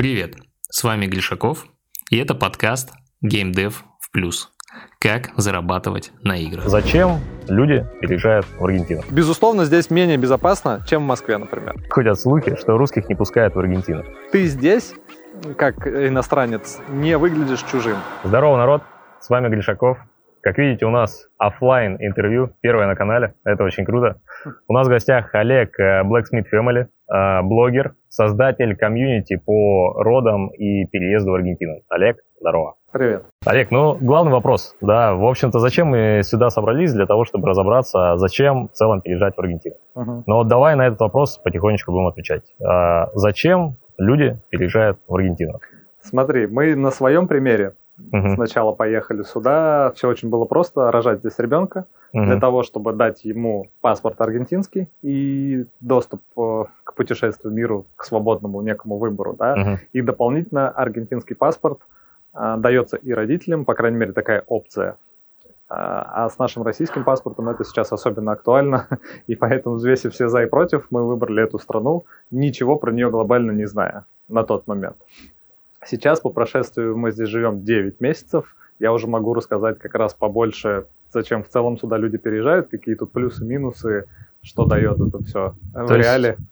Привет, с вами Глишаков, и это подкаст Game Dev в плюс. Как зарабатывать на играх. Зачем люди переезжают в Аргентину? Безусловно, здесь менее безопасно, чем в Москве, например. Ходят слухи, что русских не пускают в Аргентину. Ты здесь, как иностранец, не выглядишь чужим. Здорово, народ! С вами Глишаков. Как видите, у нас офлайн интервью, первое на канале, это очень круто. У нас в гостях Олег э, Blacksmith Family, э, блогер, создатель комьюнити по родам и переезду в Аргентину. Олег, здорово. Привет. Олег, ну, главный вопрос, да, в общем-то, зачем мы сюда собрались? Для того, чтобы разобраться, зачем в целом переезжать в Аргентину. Угу. Но давай на этот вопрос потихонечку будем отвечать. А, зачем люди переезжают в Аргентину? Смотри, мы на своем примере Угу. Сначала поехали сюда, все очень было просто, рожать здесь ребенка, угу. для того, чтобы дать ему паспорт аргентинский и доступ э, к путешествию миру, к свободному некому выбору, да, угу. и дополнительно аргентинский паспорт а, дается и родителям, по крайней мере, такая опция. А, а с нашим российским паспортом это сейчас особенно актуально, и поэтому, взвесив все за и против, мы выбрали эту страну, ничего про нее глобально не зная на тот момент. Сейчас, по прошествию, мы здесь живем 9 месяцев, я уже могу рассказать как раз побольше, зачем в целом сюда люди переезжают, какие тут плюсы, минусы, что дает это все в то реале. Есть,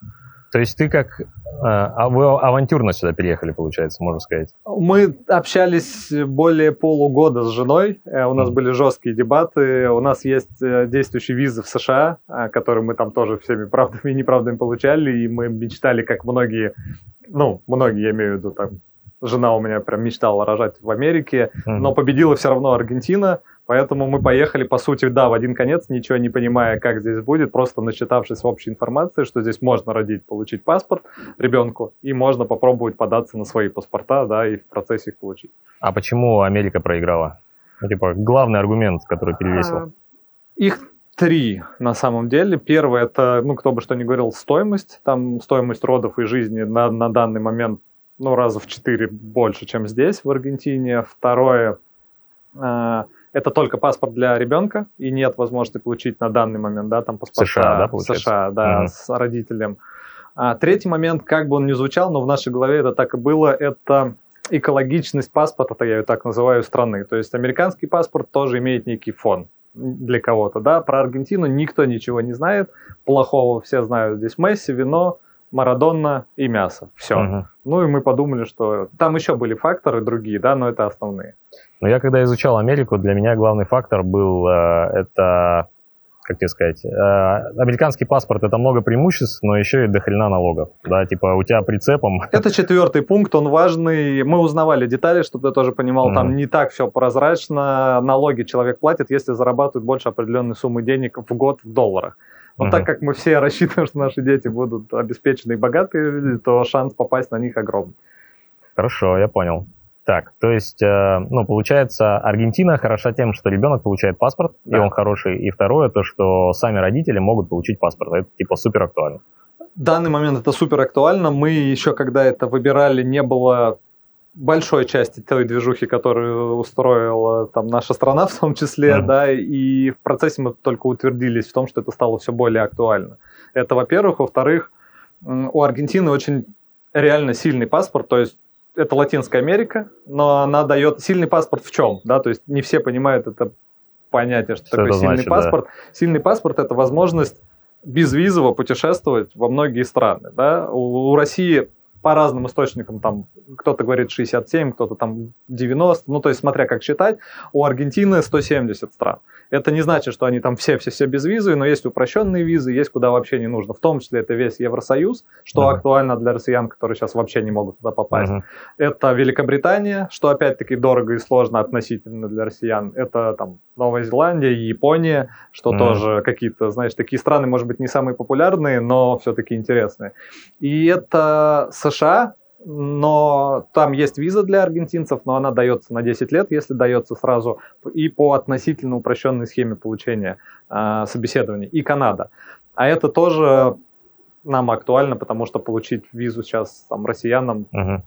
то есть ты как... А, а вы авантюрно сюда переехали, получается, можно сказать? Мы общались более полугода с женой, э, у нас mm. были жесткие дебаты, у нас есть э, действующие визы в США, э, которые мы там тоже всеми правдами и неправдами получали, и мы мечтали, как многие, ну, многие, я имею в виду, там, жена у меня прям мечтала рожать в Америке, mm-hmm. но победила все равно Аргентина, поэтому мы поехали, по сути, да, в один конец, ничего не понимая, как здесь будет, просто начитавшись общей информации, что здесь можно родить, получить паспорт ребенку, и можно попробовать податься на свои паспорта, да, и в процессе их получить. А почему Америка проиграла? Ну, типа, главный аргумент, который перевесил. А, их три на самом деле. Первое это, ну, кто бы что ни говорил, стоимость. Там стоимость родов и жизни на, на данный момент ну, раза в четыре больше, чем здесь, в Аргентине. Второе, э, это только паспорт для ребенка, и нет возможности получить на данный момент, да, там паспорта США, да, получается? США, да, угу. с родителем. А, третий момент, как бы он ни звучал, но в нашей голове это так и было, это экологичность паспорта, я ее так называю, страны. То есть американский паспорт тоже имеет некий фон для кого-то, да. Про Аргентину никто ничего не знает, плохого все знают здесь Месси, вино, Марадонна и мясо. Все. Угу. Ну и мы подумали, что там еще были факторы другие, да, но это основные. Но я когда изучал Америку, для меня главный фактор был э, это, как тебе сказать, э, американский паспорт это много преимуществ, но еще и дохрена налогов. Да, типа у тебя прицепом. Это четвертый пункт, он важный. Мы узнавали детали, чтобы ты тоже понимал, mm там не так все прозрачно. Налоги человек платит, если зарабатывает больше определенной суммы денег в год в долларах. Но угу. так как мы все рассчитываем, что наши дети будут обеспечены и богатые, то шанс попасть на них огромный. Хорошо, я понял. Так, то есть, э, ну, получается, Аргентина хороша тем, что ребенок получает паспорт, да. и он хороший. И второе, то, что сами родители могут получить паспорт. Это типа супер актуально. В данный момент это супер актуально. Мы еще, когда это выбирали, не было большой части той движухи, которую устроила там наша страна в том числе, mm-hmm. да, и в процессе мы только утвердились в том, что это стало все более актуально. Это, во-первых. Во-вторых, у Аргентины очень реально сильный паспорт, то есть это Латинская Америка, но она дает сильный паспорт в чем, да, то есть не все понимают это понятие, что, что такое сильный значит, паспорт. Да. Сильный паспорт это возможность безвизово путешествовать во многие страны, да. У, у России по разным источникам, там кто-то говорит 67, кто-то там 90, ну то есть смотря как считать, у Аргентины 170 стран. Это не значит, что они там все-все-все без визы, но есть упрощенные визы, есть куда вообще не нужно. В том числе это весь Евросоюз, что uh-huh. актуально для россиян, которые сейчас вообще не могут туда попасть. Uh-huh. Это Великобритания, что опять-таки дорого и сложно относительно для россиян. Это там Новая Зеландия, Япония, что uh-huh. тоже какие-то, знаешь, такие страны, может быть, не самые популярные, но все-таки интересные. И это США, но там есть виза для аргентинцев, но она дается на 10 лет, если дается сразу, и по относительно упрощенной схеме получения э, собеседования, и Канада. А это тоже нам актуально, потому что получить визу сейчас там, россиянам угу.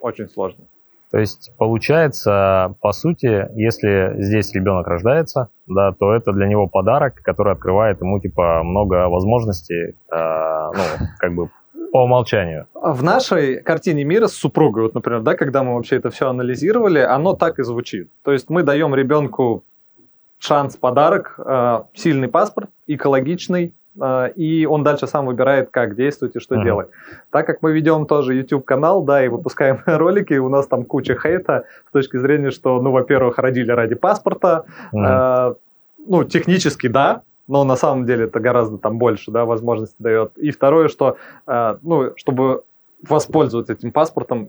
очень сложно. То есть получается, по сути, если здесь ребенок рождается, да, то это для него подарок, который открывает ему типа много возможностей, э, ну, как бы По умолчанию. В нашей картине мира с супругой, вот, например, да, когда мы вообще это все анализировали, оно так и звучит. То есть мы даем ребенку шанс, подарок, э, сильный паспорт, экологичный, и он дальше сам выбирает, как действовать и что uh-huh. делать. Так как мы ведем тоже YouTube-канал, да, и выпускаем ролики, у нас там куча хейта с точки зрения, что, ну, во-первых, родили ради паспорта, uh-huh. э, ну, технически, да, но на самом деле это гораздо там больше, да, возможностей дает. И второе, что, э, ну, чтобы воспользоваться этим паспортом,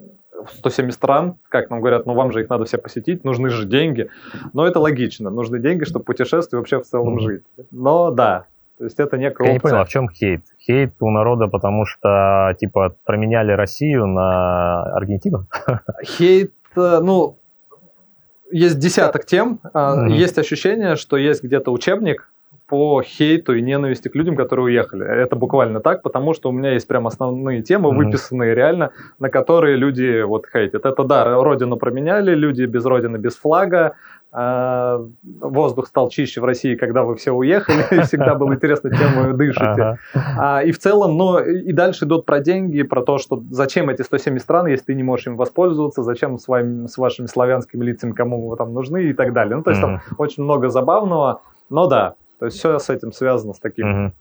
170 стран, как нам говорят, ну вам же их надо все посетить, нужны же деньги. Но это логично, нужны деньги, чтобы путешествовать вообще в целом жить. Но да, то есть это некая Я не понял, а в чем хейт? Хейт у народа, потому что, типа, променяли Россию на Аргентину? Хейт, э, ну, есть десяток тем. Mm-hmm. Есть ощущение, что есть где-то учебник, по хейту и ненависти к людям, которые уехали. Это буквально так, потому что у меня есть прям основные темы, mm-hmm. выписанные реально, на которые люди вот хейтят. Это да, родину променяли, люди без родины, без флага, воздух стал чище в России, когда вы все уехали, всегда было интересно, чем вы дышите. А, и в целом, но и дальше идут про деньги, про то, что зачем эти 170 стран, если ты не можешь им воспользоваться, зачем с, вами, с вашими славянскими лицами, кому вы там нужны и так далее. Ну, то есть там очень много забавного, но да, то есть все с этим связано с таким, угу.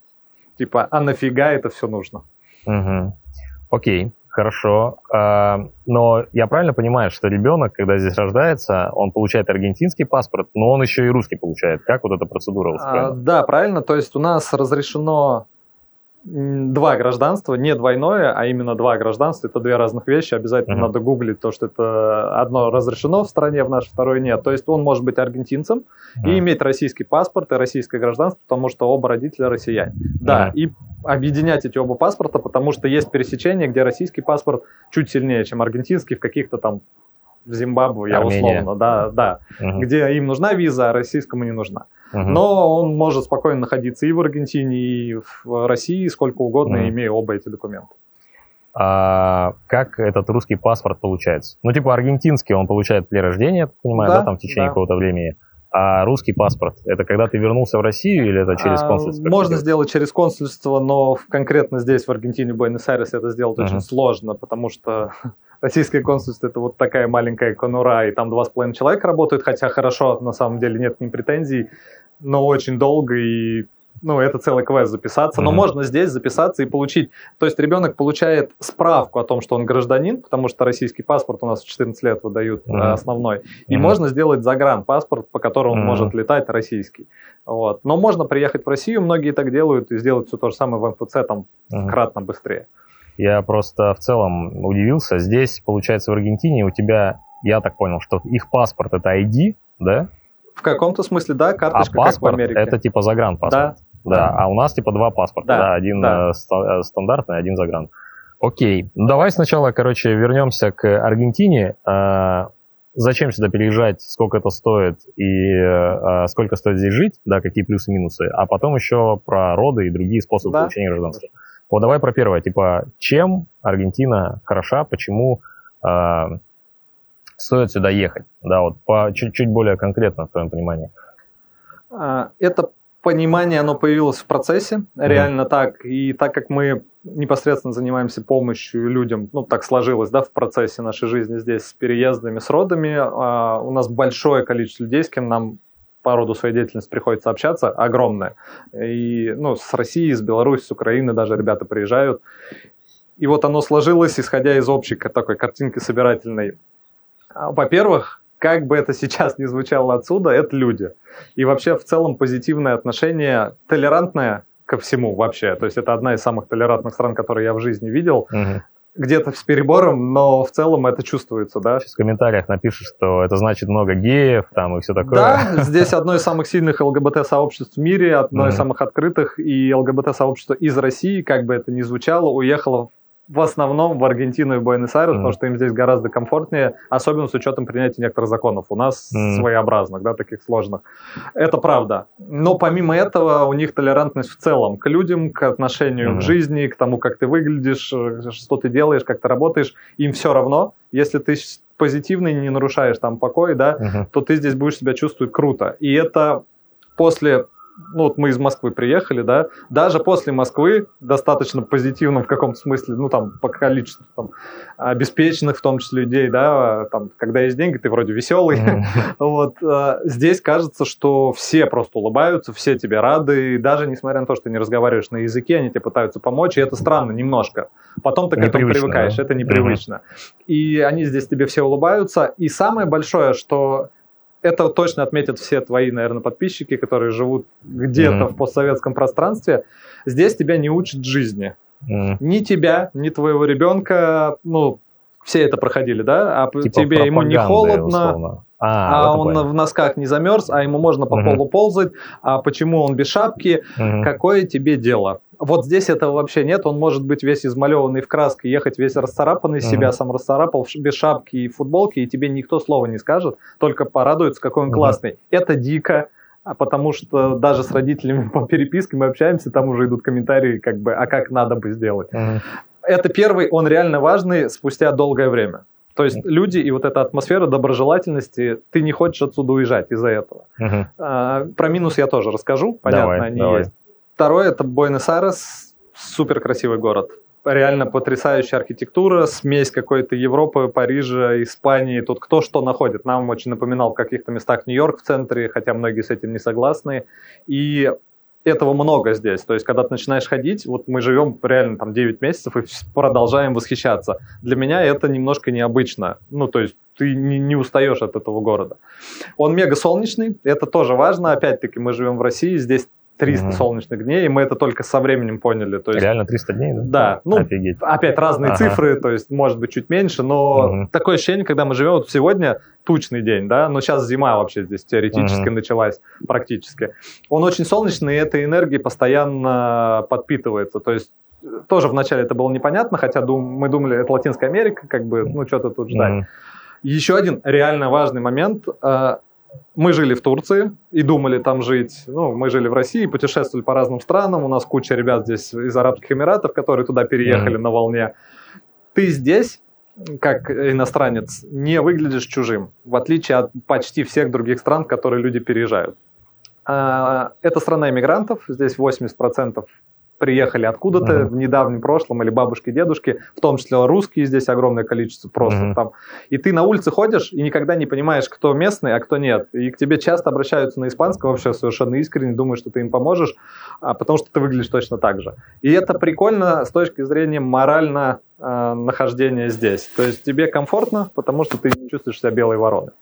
типа, а нафига это все нужно? Окей, хорошо. А, но я правильно понимаю, что ребенок, когда здесь рождается, он получает аргентинский паспорт, но он еще и русский получает. Как вот эта процедура устроена? А, да, правильно. То есть у нас разрешено два гражданства, не двойное, а именно два гражданства. Это две разных вещи. Обязательно uh-huh. надо гуглить то, что это одно разрешено в стране, в нашей второе нет. То есть он может быть аргентинцем uh-huh. и иметь российский паспорт и российское гражданство, потому что оба родителя россияне. Uh-huh. Да, и объединять эти оба паспорта, потому что есть пересечение, где российский паспорт чуть сильнее, чем аргентинский в каких-то там в Зимбабве, я условно, да, да, угу. где им нужна виза, а российскому не нужна. Угу. Но он может спокойно находиться и в Аргентине, и в России, сколько угодно, угу. имея оба эти документа. А как этот русский паспорт получается? Ну, типа аргентинский он получает при рождении, я так понимаю, да, да там в течение да. какого-то времени. А русский паспорт, это когда ты вернулся в Россию или это через консульство? А, можно сделать через консульство, но конкретно здесь, в Аргентине, в Буэнос-Айресе, это сделать uh-huh. очень сложно, потому что российское консульство это вот такая маленькая конура, и там два с половиной человека работают, хотя хорошо, на самом деле нет к ним претензий, но очень долго и ну, это целый квест записаться, но mm-hmm. можно здесь записаться и получить. То есть ребенок получает справку о том, что он гражданин, потому что российский паспорт у нас в 14 лет выдают mm-hmm. основной, и mm-hmm. можно сделать загранпаспорт, по которому mm-hmm. он может летать российский. Вот. Но можно приехать в Россию, многие так делают, и сделать все то же самое в МФЦ там mm-hmm. кратно быстрее. Я просто в целом удивился. Здесь, получается, в Аргентине у тебя, я так понял, что их паспорт это ID, да? В каком-то смысле, да, карточка а паспорт как в Америке. это типа загранпаспорт. Да. Да, а у нас типа два паспорта, да, да один да. Э, стандартный, один загран. Окей, ну давай сначала, короче, вернемся к Аргентине. А, зачем сюда переезжать, сколько это стоит и а, сколько стоит здесь жить, да, какие плюсы и минусы, а потом еще про роды и другие способы да. получения гражданства. Вот давай про первое, типа, чем Аргентина хороша, почему э, стоит сюда ехать, да, вот по чуть-чуть более конкретно в твоем понимании. Это понимание, оно появилось в процессе, реально mm-hmm. так, и так как мы непосредственно занимаемся помощью людям, ну, так сложилось, да, в процессе нашей жизни здесь с переездами, с родами, а, у нас большое количество людей, с кем нам по роду своей деятельности приходится общаться, огромное. И ну, с России, с Беларуси, с Украины даже ребята приезжают. И вот оно сложилось, исходя из общей такой картинки собирательной. А, во-первых, как бы это сейчас ни звучало отсюда, это люди. И вообще в целом позитивное отношение, толерантное ко всему вообще. То есть это одна из самых толерантных стран, которые я в жизни видел. Угу где-то с перебором, но в целом это чувствуется, да. Сейчас в комментариях напишешь, что это значит много геев там и все такое. Да, здесь одно из самых сильных ЛГБТ-сообществ в мире, одно mm-hmm. из самых открытых, и ЛГБТ-сообщество из России, как бы это ни звучало, уехало в основном в Аргентину и Буэнос-Айрес, mm. потому что им здесь гораздо комфортнее, особенно с учетом принятия некоторых законов. У нас mm. своеобразных, да, таких сложных. Это правда. Но помимо этого у них толерантность в целом к людям, к отношению mm. к жизни, к тому, как ты выглядишь, э, что ты делаешь, как ты работаешь. Им все равно, если ты позитивный, не нарушаешь там покой, да, mm-hmm. то ты здесь будешь себя чувствовать круто. И это после ну вот мы из Москвы приехали, да, даже после Москвы достаточно позитивно в каком-то смысле, ну там по количеству там, обеспеченных в том числе людей, да, там, когда есть деньги, ты вроде веселый, mm-hmm. вот, а, здесь кажется, что все просто улыбаются, все тебе рады, и даже несмотря на то, что ты не разговариваешь на языке, они тебе пытаются помочь, и это странно немножко, потом ты к этому привыкаешь, да? это непривычно, mm-hmm. и они здесь тебе все улыбаются, и самое большое, что это точно отметят все твои, наверное, подписчики, которые живут где-то mm-hmm. в постсоветском пространстве. Здесь тебя не учат жизни. Mm-hmm. Ни тебя, ни твоего ребенка, ну, все это проходили, да? А типа тебе ему не холодно, условно. А, а он в носках не замерз, а ему можно по угу. полу ползать, а почему он без шапки, угу. какое тебе дело? Вот здесь этого вообще нет, он может быть весь измалеванный в краске, ехать весь расцарапанный, угу. себя сам расцарапал, без шапки и футболки, и тебе никто слова не скажет, только порадуется, какой он угу. классный. Это дико, а потому что даже с родителями по переписке мы общаемся, там уже идут комментарии, как бы, а как надо бы сделать. Угу. Это первый, он реально важный спустя долгое время. То есть люди и вот эта атмосфера доброжелательности, ты не хочешь отсюда уезжать из-за этого. Угу. А, про минус я тоже расскажу, понятно, давай, они давай. есть. Второе это Буэнос-Айрес, супер красивый город. Реально потрясающая архитектура, смесь какой-то Европы, Парижа, Испании. Тут кто что находит. Нам очень напоминал в каких-то местах Нью-Йорк в центре, хотя многие с этим не согласны. И этого много здесь. То есть, когда ты начинаешь ходить, вот мы живем реально там 9 месяцев и продолжаем восхищаться. Для меня это немножко необычно. Ну, то есть, ты не, не устаешь от этого города. Он мега солнечный, это тоже важно. Опять-таки, мы живем в России, здесь 300 угу. солнечных дней, и мы это только со временем поняли. То есть, Реально 300 дней? Да. да. Ну, Офигеть. опять разные ага. цифры, то есть, может быть, чуть меньше, но угу. такое ощущение, когда мы живем, вот сегодня тучный день, да, но сейчас зима вообще здесь теоретически угу. началась практически. Он очень солнечный, и этой энергией постоянно подпитывается, то есть тоже вначале это было непонятно, хотя дум, мы думали, это Латинская Америка, как бы, ну, что-то тут ждать. Mm. Еще один реально важный момент. Мы жили в Турции и думали там жить. Ну, мы жили в России, путешествовали по разным странам. У нас куча ребят здесь из Арабских Эмиратов, которые туда переехали mm. на волне. Ты здесь, как иностранец, не выглядишь чужим, в отличие от почти всех других стран, в которые люди переезжают. А, это страна иммигрантов, здесь 80% приехали откуда-то uh-huh. в недавнем прошлом, или бабушки, дедушки, в том числе русские здесь огромное количество просто uh-huh. там. И ты на улице ходишь и никогда не понимаешь, кто местный, а кто нет. И к тебе часто обращаются на испанском вообще совершенно искренне, думают, что ты им поможешь, а, потому что ты выглядишь точно так же. И это прикольно с точки зрения морально э, нахождения здесь. То есть тебе комфортно, потому что ты не чувствуешь себя белой вороной.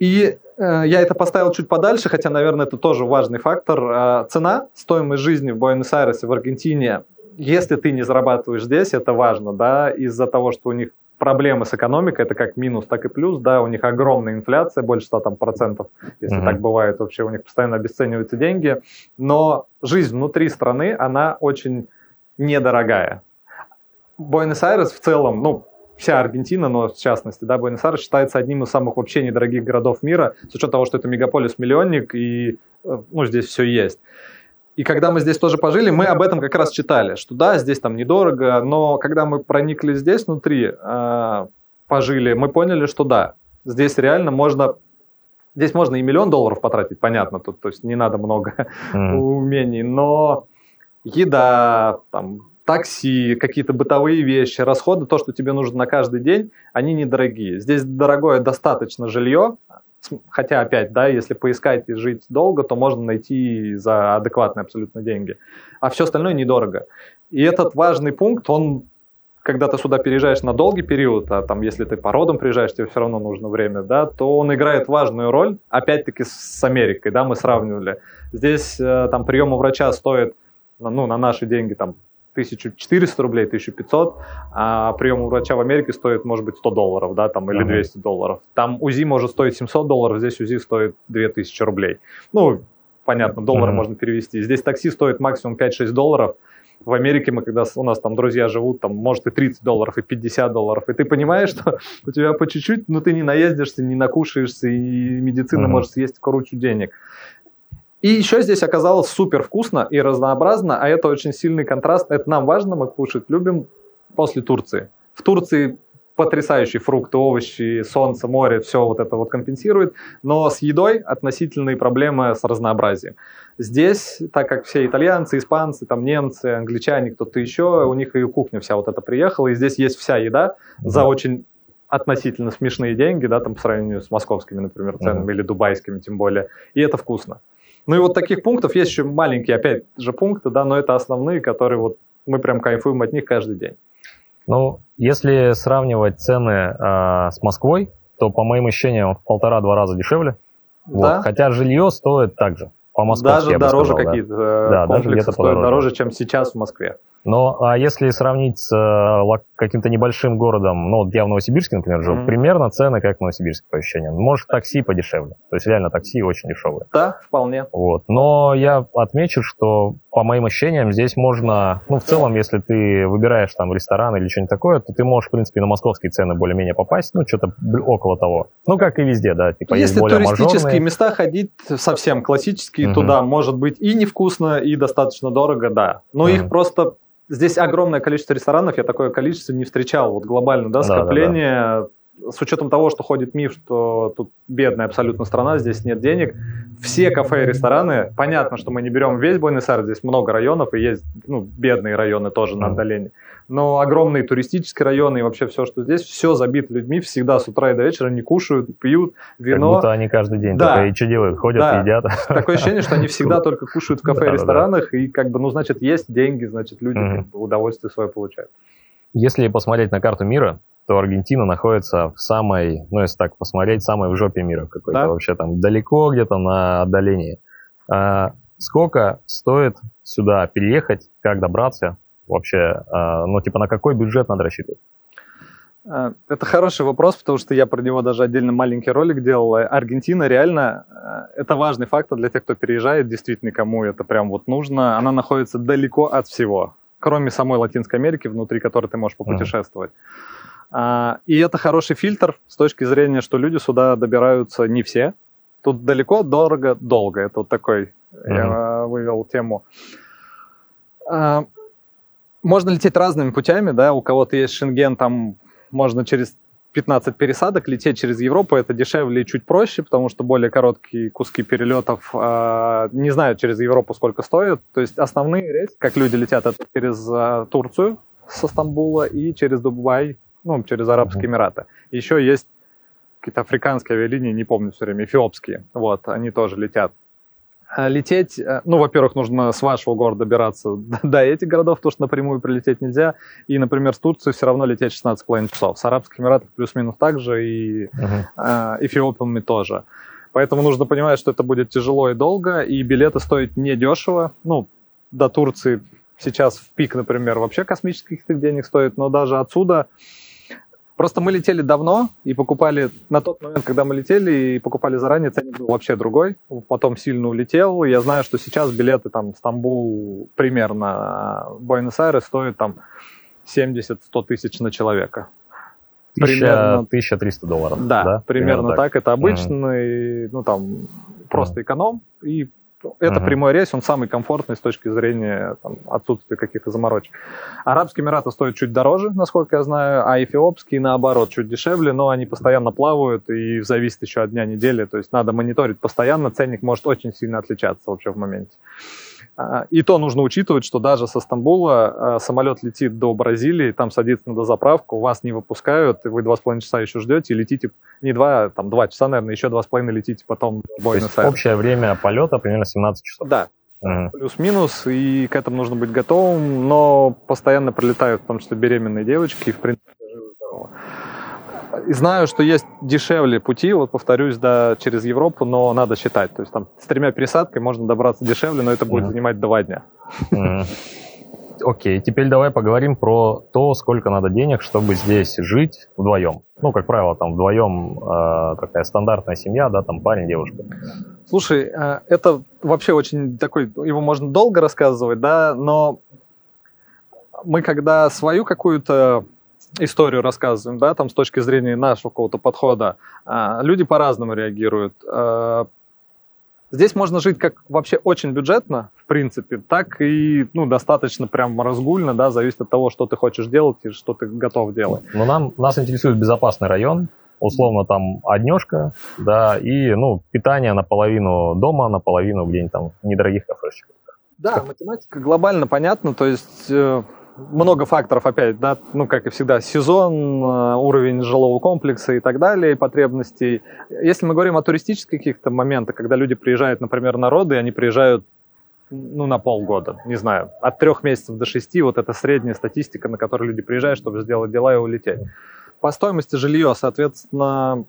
И я это поставил чуть подальше, хотя, наверное, это тоже важный фактор. Э, цена, стоимость жизни в Буэнос-Айресе, в Аргентине, если ты не зарабатываешь здесь, это важно, да, из-за того, что у них проблемы с экономикой, это как минус, так и плюс, да, у них огромная инфляция, больше 100 там, процентов, если mm-hmm. так бывает, вообще у них постоянно обесцениваются деньги, но жизнь внутри страны, она очень недорогая. Буэнос-Айрес в целом, ну, вся Аргентина, но в частности, да, Буэнос-Айрес считается одним из самых вообще недорогих городов мира, с учетом того, что это мегаполис-миллионник, и э, ну, здесь все есть. И когда мы здесь тоже пожили, мы об этом как раз читали, что да, здесь там недорого, но когда мы проникли здесь внутри, э, пожили, мы поняли, что да, здесь реально можно Здесь можно и миллион долларов потратить, понятно, тут, то есть не надо много mm. умений, но еда, там, такси, какие-то бытовые вещи, расходы, то, что тебе нужно на каждый день, они недорогие. Здесь дорогое достаточно жилье, хотя опять, да, если поискать и жить долго, то можно найти за адекватные абсолютно деньги. А все остальное недорого. И этот важный пункт, он когда ты сюда переезжаешь на долгий период, а там, если ты по родам приезжаешь, тебе все равно нужно время, да, то он играет важную роль, опять-таки с Америкой, да, мы сравнивали. Здесь э, там прием у врача стоит, ну, на наши деньги там 1400 рублей, 1500, а прием у врача в Америке стоит, может быть, 100 долларов, да, там, или 200 долларов. Там УЗИ может стоить 700 долларов, здесь УЗИ стоит 2000 рублей. Ну, понятно, доллары можно перевести. Здесь такси стоит максимум 5-6 долларов. В Америке мы, когда у нас там друзья живут, там, может, и 30 долларов, и 50 долларов. И ты понимаешь, что у тебя по чуть-чуть, но ты не наездишься, не накушаешься, и медицина uh-huh. может съесть кучу денег. И еще здесь оказалось супер вкусно и разнообразно, а это очень сильный контраст. Это нам важно, мы кушать любим после Турции. В Турции потрясающие фрукты, овощи, солнце, море, все вот это вот компенсирует, но с едой относительные проблемы с разнообразием. Здесь, так как все итальянцы, испанцы, там немцы, англичане, кто-то еще, у них и кухня вся вот эта приехала, и здесь есть вся еда за очень относительно смешные деньги, да, там по сравнению с московскими, например, ценами mm-hmm. или дубайскими тем более, и это вкусно. Ну и вот таких пунктов есть еще маленькие, опять же, пункты, да, но это основные, которые вот мы прям кайфуем от них каждый день. Ну, если сравнивать цены э, с Москвой, то, по моим ощущениям, в полтора-два раза дешевле. Да. Вот. Хотя жилье стоит так же. По Москве, даже дороже какие-то да. да, комплексы даже стоят дороже, чем сейчас в Москве. Но а если сравнить с э, каким-то небольшим городом, ну, вот я в Новосибирске, например, жил, mm-hmm. примерно цены как в Новосибирске по ощущениям. Может, такси подешевле. То есть реально такси очень дешевые. Да, вполне. Вот. Но я отмечу, что по моим ощущениям здесь можно, ну, в целом, если ты выбираешь там ресторан или что-нибудь такое, то ты можешь, в принципе, на московские цены более-менее попасть, ну, что-то около того. Ну, как и везде, да, типа Если есть более туристические мажорные. места ходить совсем классические, mm-hmm. туда может быть и невкусно, и достаточно дорого, да. Но mm-hmm. их просто Здесь огромное количество ресторанов, я такое количество не встречал, вот глобально, да, скопление. Да, да, да. С учетом того, что ходит миф, что тут бедная абсолютно страна, здесь нет денег, все кафе и рестораны, понятно, что мы не берем весь Буэнос-Айрес, здесь много районов, и есть ну, бедные районы тоже на отдалении. Но огромные туристические районы и вообще все, что здесь, все забито людьми, всегда с утра и до вечера не кушают, пьют вино. Как будто они каждый день да. и что делают, ходят да. и едят. Такое ощущение, что они всегда только кушают в кафе и ресторанах, и как бы, ну, значит, есть деньги, значит, люди удовольствие свое получают. Если посмотреть на карту мира, то Аргентина находится в самой, ну, если так посмотреть, самой в жопе мира какой-то да? вообще там далеко где-то на отдалении. А, сколько стоит сюда переехать, как добраться вообще, а, ну, типа на какой бюджет надо рассчитывать? А, это хороший вопрос, потому что я про него даже отдельно маленький ролик делал. Аргентина реально, а, это важный фактор для тех, кто переезжает, действительно, кому это прям вот нужно. Она находится далеко от всего, кроме самой Латинской Америки, внутри которой ты можешь попутешествовать. А, и это хороший фильтр с точки зрения, что люди сюда добираются не все. Тут далеко, дорого, долго. Это вот такой, mm-hmm. я вывел тему. А, можно лететь разными путями, да, у кого-то есть шенген, там можно через 15 пересадок лететь через Европу, это дешевле и чуть проще, потому что более короткие куски перелетов, э, не знаю через Европу сколько стоят, то есть основные рейсы, как люди летят, это через э, Турцию со Стамбула и через Дубай ну, через Арабские Эмираты. Еще есть какие-то африканские авиалинии, не помню все время, эфиопские, вот, они тоже летят. А лететь, э, ну, во-первых, нужно с вашего города добираться до этих городов, потому что напрямую прилететь нельзя. И, например, с Турции все равно лететь 16,5 часов. С Арабских Эмиратов плюс-минус так же, и uh-huh. э, Эфиопиями тоже. Поэтому нужно понимать, что это будет тяжело и долго, и билеты стоят недешево. Ну, до Турции сейчас в пик, например, вообще космических денег стоит, но даже отсюда Просто мы летели давно и покупали на тот момент, когда мы летели и покупали заранее, ценник был вообще другой. Потом сильно улетел. Я знаю, что сейчас билеты там Стамбул примерно Буэнос-Айрес стоят там 70-100 тысяч на человека. Примерно 1300 долларов. Да, да? примерно, примерно так. так. Это обычный, mm ну там просто эконом и это uh-huh. прямой рейс, он самый комфортный с точки зрения там, отсутствия каких-то заморочек. Арабские Эмираты стоят чуть дороже, насколько я знаю, а эфиопские, наоборот, чуть дешевле, но они постоянно плавают и зависит еще от дня недели, то есть надо мониторить постоянно, ценник может очень сильно отличаться вообще в моменте. А, и то нужно учитывать, что даже со Стамбула а, самолет летит до Бразилии, там садится на дозаправку, вас не выпускают, и вы два с половиной часа еще ждете, и летите не два, там два часа, наверное, еще два с половиной летите потом в буэнос Общее время полета примерно 17 часов. Да, угу. плюс-минус, и к этому нужно быть готовым, но постоянно прилетают, в том числе беременные девочки, и в принципе знаю, что есть дешевле пути, вот повторюсь, да, через Европу, но надо считать. То есть там с тремя пересадками можно добраться дешевле, но это будет mm занимать два дня. mm Окей, теперь давай поговорим про то, сколько надо денег, чтобы здесь жить вдвоем. Ну, как правило, там вдвоем э, такая стандартная семья, да, там парень, девушка. Слушай, э, это вообще очень такой, его можно долго рассказывать, да, но мы когда свою какую-то историю рассказываем, да, там с точки зрения нашего какого-то подхода, а, люди по-разному реагируют. А, Здесь можно жить как вообще очень бюджетно, в принципе, так и ну, достаточно прям разгульно, да, зависит от того, что ты хочешь делать и что ты готов делать. Но нам, нас интересует безопасный район, условно там однешка, да, и, ну, питание наполовину дома, наполовину где-нибудь там недорогих кафешечках. Да, математика глобально понятна, то есть э, много факторов опять, да, ну, как и всегда, сезон, э, уровень жилого комплекса и так далее, потребностей. Если мы говорим о туристических каких-то моментах, когда люди приезжают, например, народы, они приезжают ну, на полгода, не знаю, от трех месяцев до шести, вот это средняя статистика, на которую люди приезжают, чтобы сделать дела и улететь. По стоимости жилье, соответственно,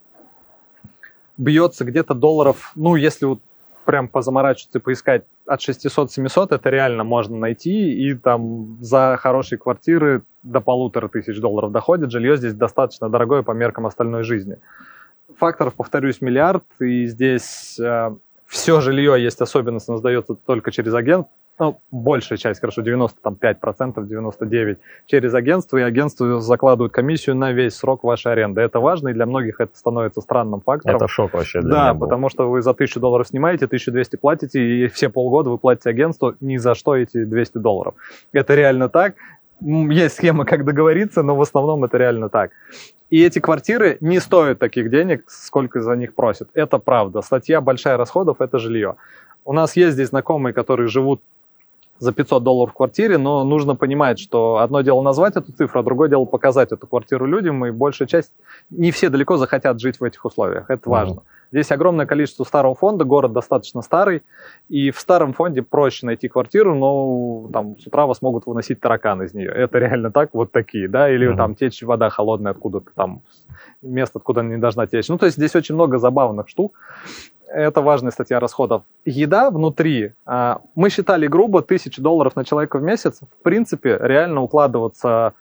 бьется где-то долларов, ну, если вот прям позаморачиваться и поискать от 600-700, это реально можно найти, и там за хорошие квартиры до полутора тысяч долларов доходит. Жилье здесь достаточно дорогое по меркам остальной жизни. Факторов, повторюсь, миллиард, и здесь э, все жилье есть особенность, оно сдается только через агент, ну, большая часть, хорошо, 95%, 99% через агентство, и агентство закладывают комиссию на весь срок вашей аренды. Это важно, и для многих это становится странным фактором. Это шок вообще для Да, потому что вы за 1000 долларов снимаете, 1200 платите, и все полгода вы платите агентству ни за что эти 200 долларов. Это реально так. Есть схема, как договориться, но в основном это реально так. И эти квартиры не стоят таких денег, сколько за них просят. Это правда. Статья большая расходов – это жилье. У нас есть здесь знакомые, которые живут за 500 долларов в квартире, но нужно понимать, что одно дело назвать эту цифру, а другое дело показать эту квартиру людям, и большая часть, не все далеко захотят жить в этих условиях, это важно. Mm-hmm. Здесь огромное количество старого фонда, город достаточно старый, и в старом фонде проще найти квартиру, но там с утра вас могут выносить тараканы из нее. Это реально так, вот такие, да, или mm-hmm. там течь вода холодная откуда-то там, место, откуда она не должна течь. Ну, то есть здесь очень много забавных штук это важная статья расходов. Еда внутри, а, мы считали грубо, тысячу долларов на человека в месяц, в принципе, реально укладываться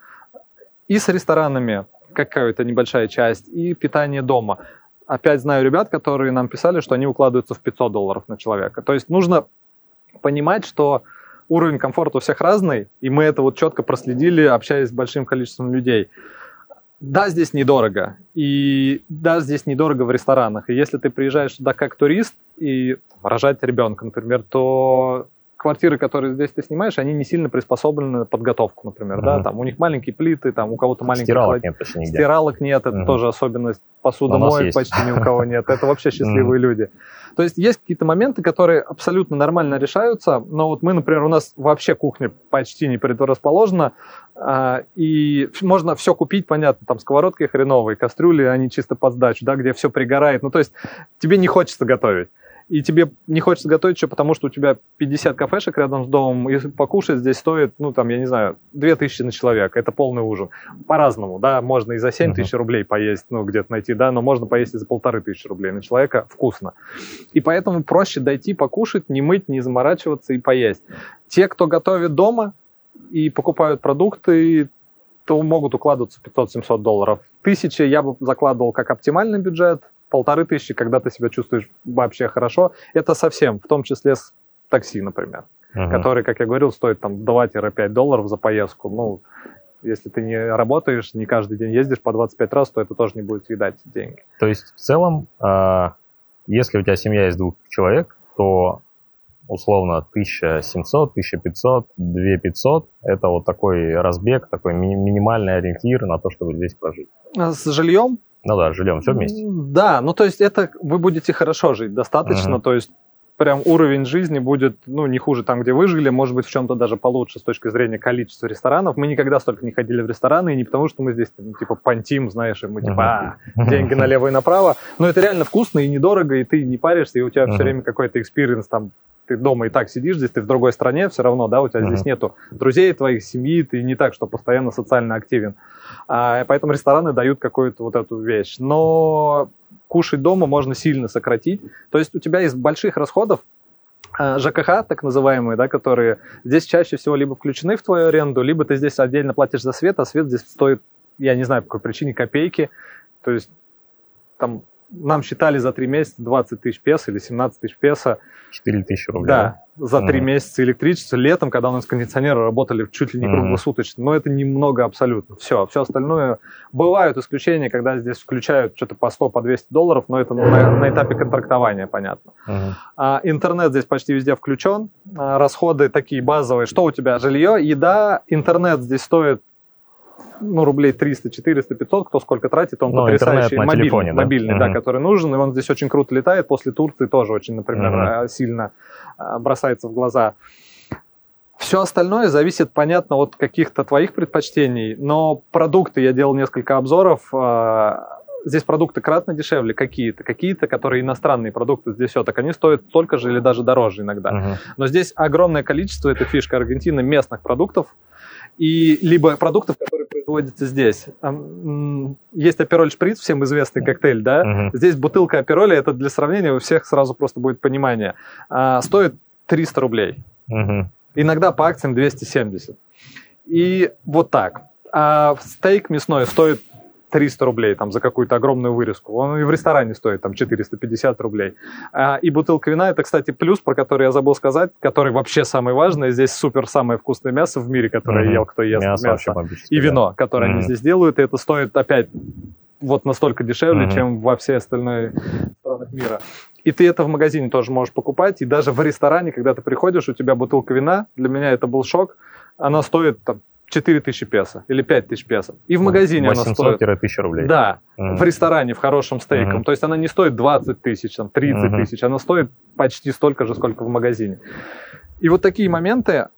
и с ресторанами, какая-то небольшая часть, и питание дома. Опять знаю ребят, которые нам писали, что они укладываются в 500 долларов на человека. То есть нужно понимать, что уровень комфорта у всех разный, и мы это вот четко проследили, общаясь с большим количеством людей да, здесь недорого. И да, здесь недорого в ресторанах. И если ты приезжаешь сюда как турист и рожать ребенка, например, то квартиры, которые здесь ты снимаешь, они не сильно приспособлены на подготовку, например, uh-huh. да, там у них маленькие плиты, там у кого-то маленькие стиралок холод... нет почти нигде. Стиралок нет, это uh-huh. тоже особенность. Посудомоек почти ни у кого нет. Это вообще счастливые люди. То есть есть какие-то моменты, которые абсолютно нормально решаются, но вот мы, например, у нас вообще кухня почти не предрасположена, и можно все купить, понятно, там сковородки хреновые, кастрюли, они чисто под сдачу, да, где все пригорает. Ну, то есть тебе не хочется готовить и тебе не хочется готовить еще потому, что у тебя 50 кафешек рядом с домом, и покушать здесь стоит, ну, там, я не знаю, 2000 на человека, это полный ужин. По-разному, да, можно и за 7 тысяч рублей поесть, ну, где-то найти, да, но можно поесть и за полторы тысячи рублей на человека вкусно. И поэтому проще дойти, покушать, не мыть, не заморачиваться и поесть. Те, кто готовит дома и покупают продукты, то могут укладываться 500-700 долларов. Тысячи я бы закладывал как оптимальный бюджет, полторы тысячи, когда ты себя чувствуешь вообще хорошо, это совсем, в том числе с такси, например, uh-huh. который, как я говорил, стоит там 2-5 долларов за поездку. Ну, если ты не работаешь, не каждый день ездишь по 25 раз, то это тоже не будет съедать деньги. То есть в целом, а, если у тебя семья из двух человек, то условно 1700, 1500, 2500 – это вот такой разбег, такой ми- минимальный ориентир на то, чтобы здесь прожить. А с жильем ну да, живем все вместе. Да, ну то есть это вы будете хорошо жить, достаточно, uh-huh. то есть прям уровень жизни будет, ну, не хуже там, где вы жили, может быть, в чем-то даже получше с точки зрения количества ресторанов. Мы никогда столько не ходили в рестораны, и не потому, что мы здесь, ну, типа, понтим, знаешь, и мы, типа, а, деньги налево и направо. Но это реально вкусно и недорого, и ты не паришься, и у тебя все время какой-то experience там ты дома и так сидишь, здесь ты в другой стране, все равно, да, у тебя здесь нету друзей твоих, семьи, ты не так, что постоянно социально активен. А, поэтому рестораны дают какую-то вот эту вещь. Но кушать дома можно сильно сократить. То есть у тебя из больших расходов а, ЖКХ, так называемые, да, которые здесь чаще всего либо включены в твою аренду, либо ты здесь отдельно платишь за свет, а свет здесь стоит, я не знаю по какой причине, копейки. То есть там нам считали за три месяца 20 тысяч песо или 17 тысяч песо. 4 тысячи рублей. Да, за три месяца электричество. Летом, когда у нас кондиционеры работали чуть ли не круглосуточно. Но это немного абсолютно. Все, все остальное. Бывают исключения, когда здесь включают что-то по 100, по 200 долларов, но это на, на этапе контрактования, понятно. А, интернет здесь почти везде включен. А, расходы такие базовые. Что у тебя? Жилье, еда, интернет здесь стоит ну, рублей 300, 400, 500, кто сколько тратит, он ну, потрясающий мобильный, телефоне, да? мобильный угу. да, который нужен, и он здесь очень круто летает, после Турции тоже очень, например, угу. сильно а, бросается в глаза. Все остальное зависит, понятно, от каких-то твоих предпочтений, но продукты, я делал несколько обзоров, а, здесь продукты кратно дешевле какие-то, какие-то, которые иностранные продукты здесь все, так они стоят столько же или даже дороже иногда. Uh-huh. Но здесь огромное количество, это фишка Аргентины, местных продуктов, и либо продуктов, которые производятся здесь. Есть апероль шприц, всем известный коктейль, да? Uh-huh. Здесь бутылка апероля, это для сравнения, у всех сразу просто будет понимание, а, стоит 300 рублей. Uh-huh. Иногда по акциям 270. И вот так. А стейк мясной стоит 300 рублей там, за какую-то огромную вырезку. Он и в ресторане стоит там 450 рублей. А, и бутылка вина, это, кстати, плюс, про который я забыл сказать, который вообще самый важный. Здесь супер самое вкусное мясо в мире, которое mm-hmm. ел, кто ест мясо. мясо. И вино, которое mm-hmm. они здесь делают. И это стоит опять вот настолько дешевле, mm-hmm. чем во все остальные странах мира. И ты это в магазине тоже можешь покупать. И даже в ресторане, когда ты приходишь, у тебя бутылка вина, для меня это был шок, она стоит там 4 тысячи песо или 5 тысяч песо. И в магазине она стоит... 1000 рублей. Да, mm. в ресторане, в хорошем стейком. Mm. То есть она не стоит 20 тысяч, там, 30 mm-hmm. тысяч, она стоит почти столько же, сколько в магазине. И вот такие моменты,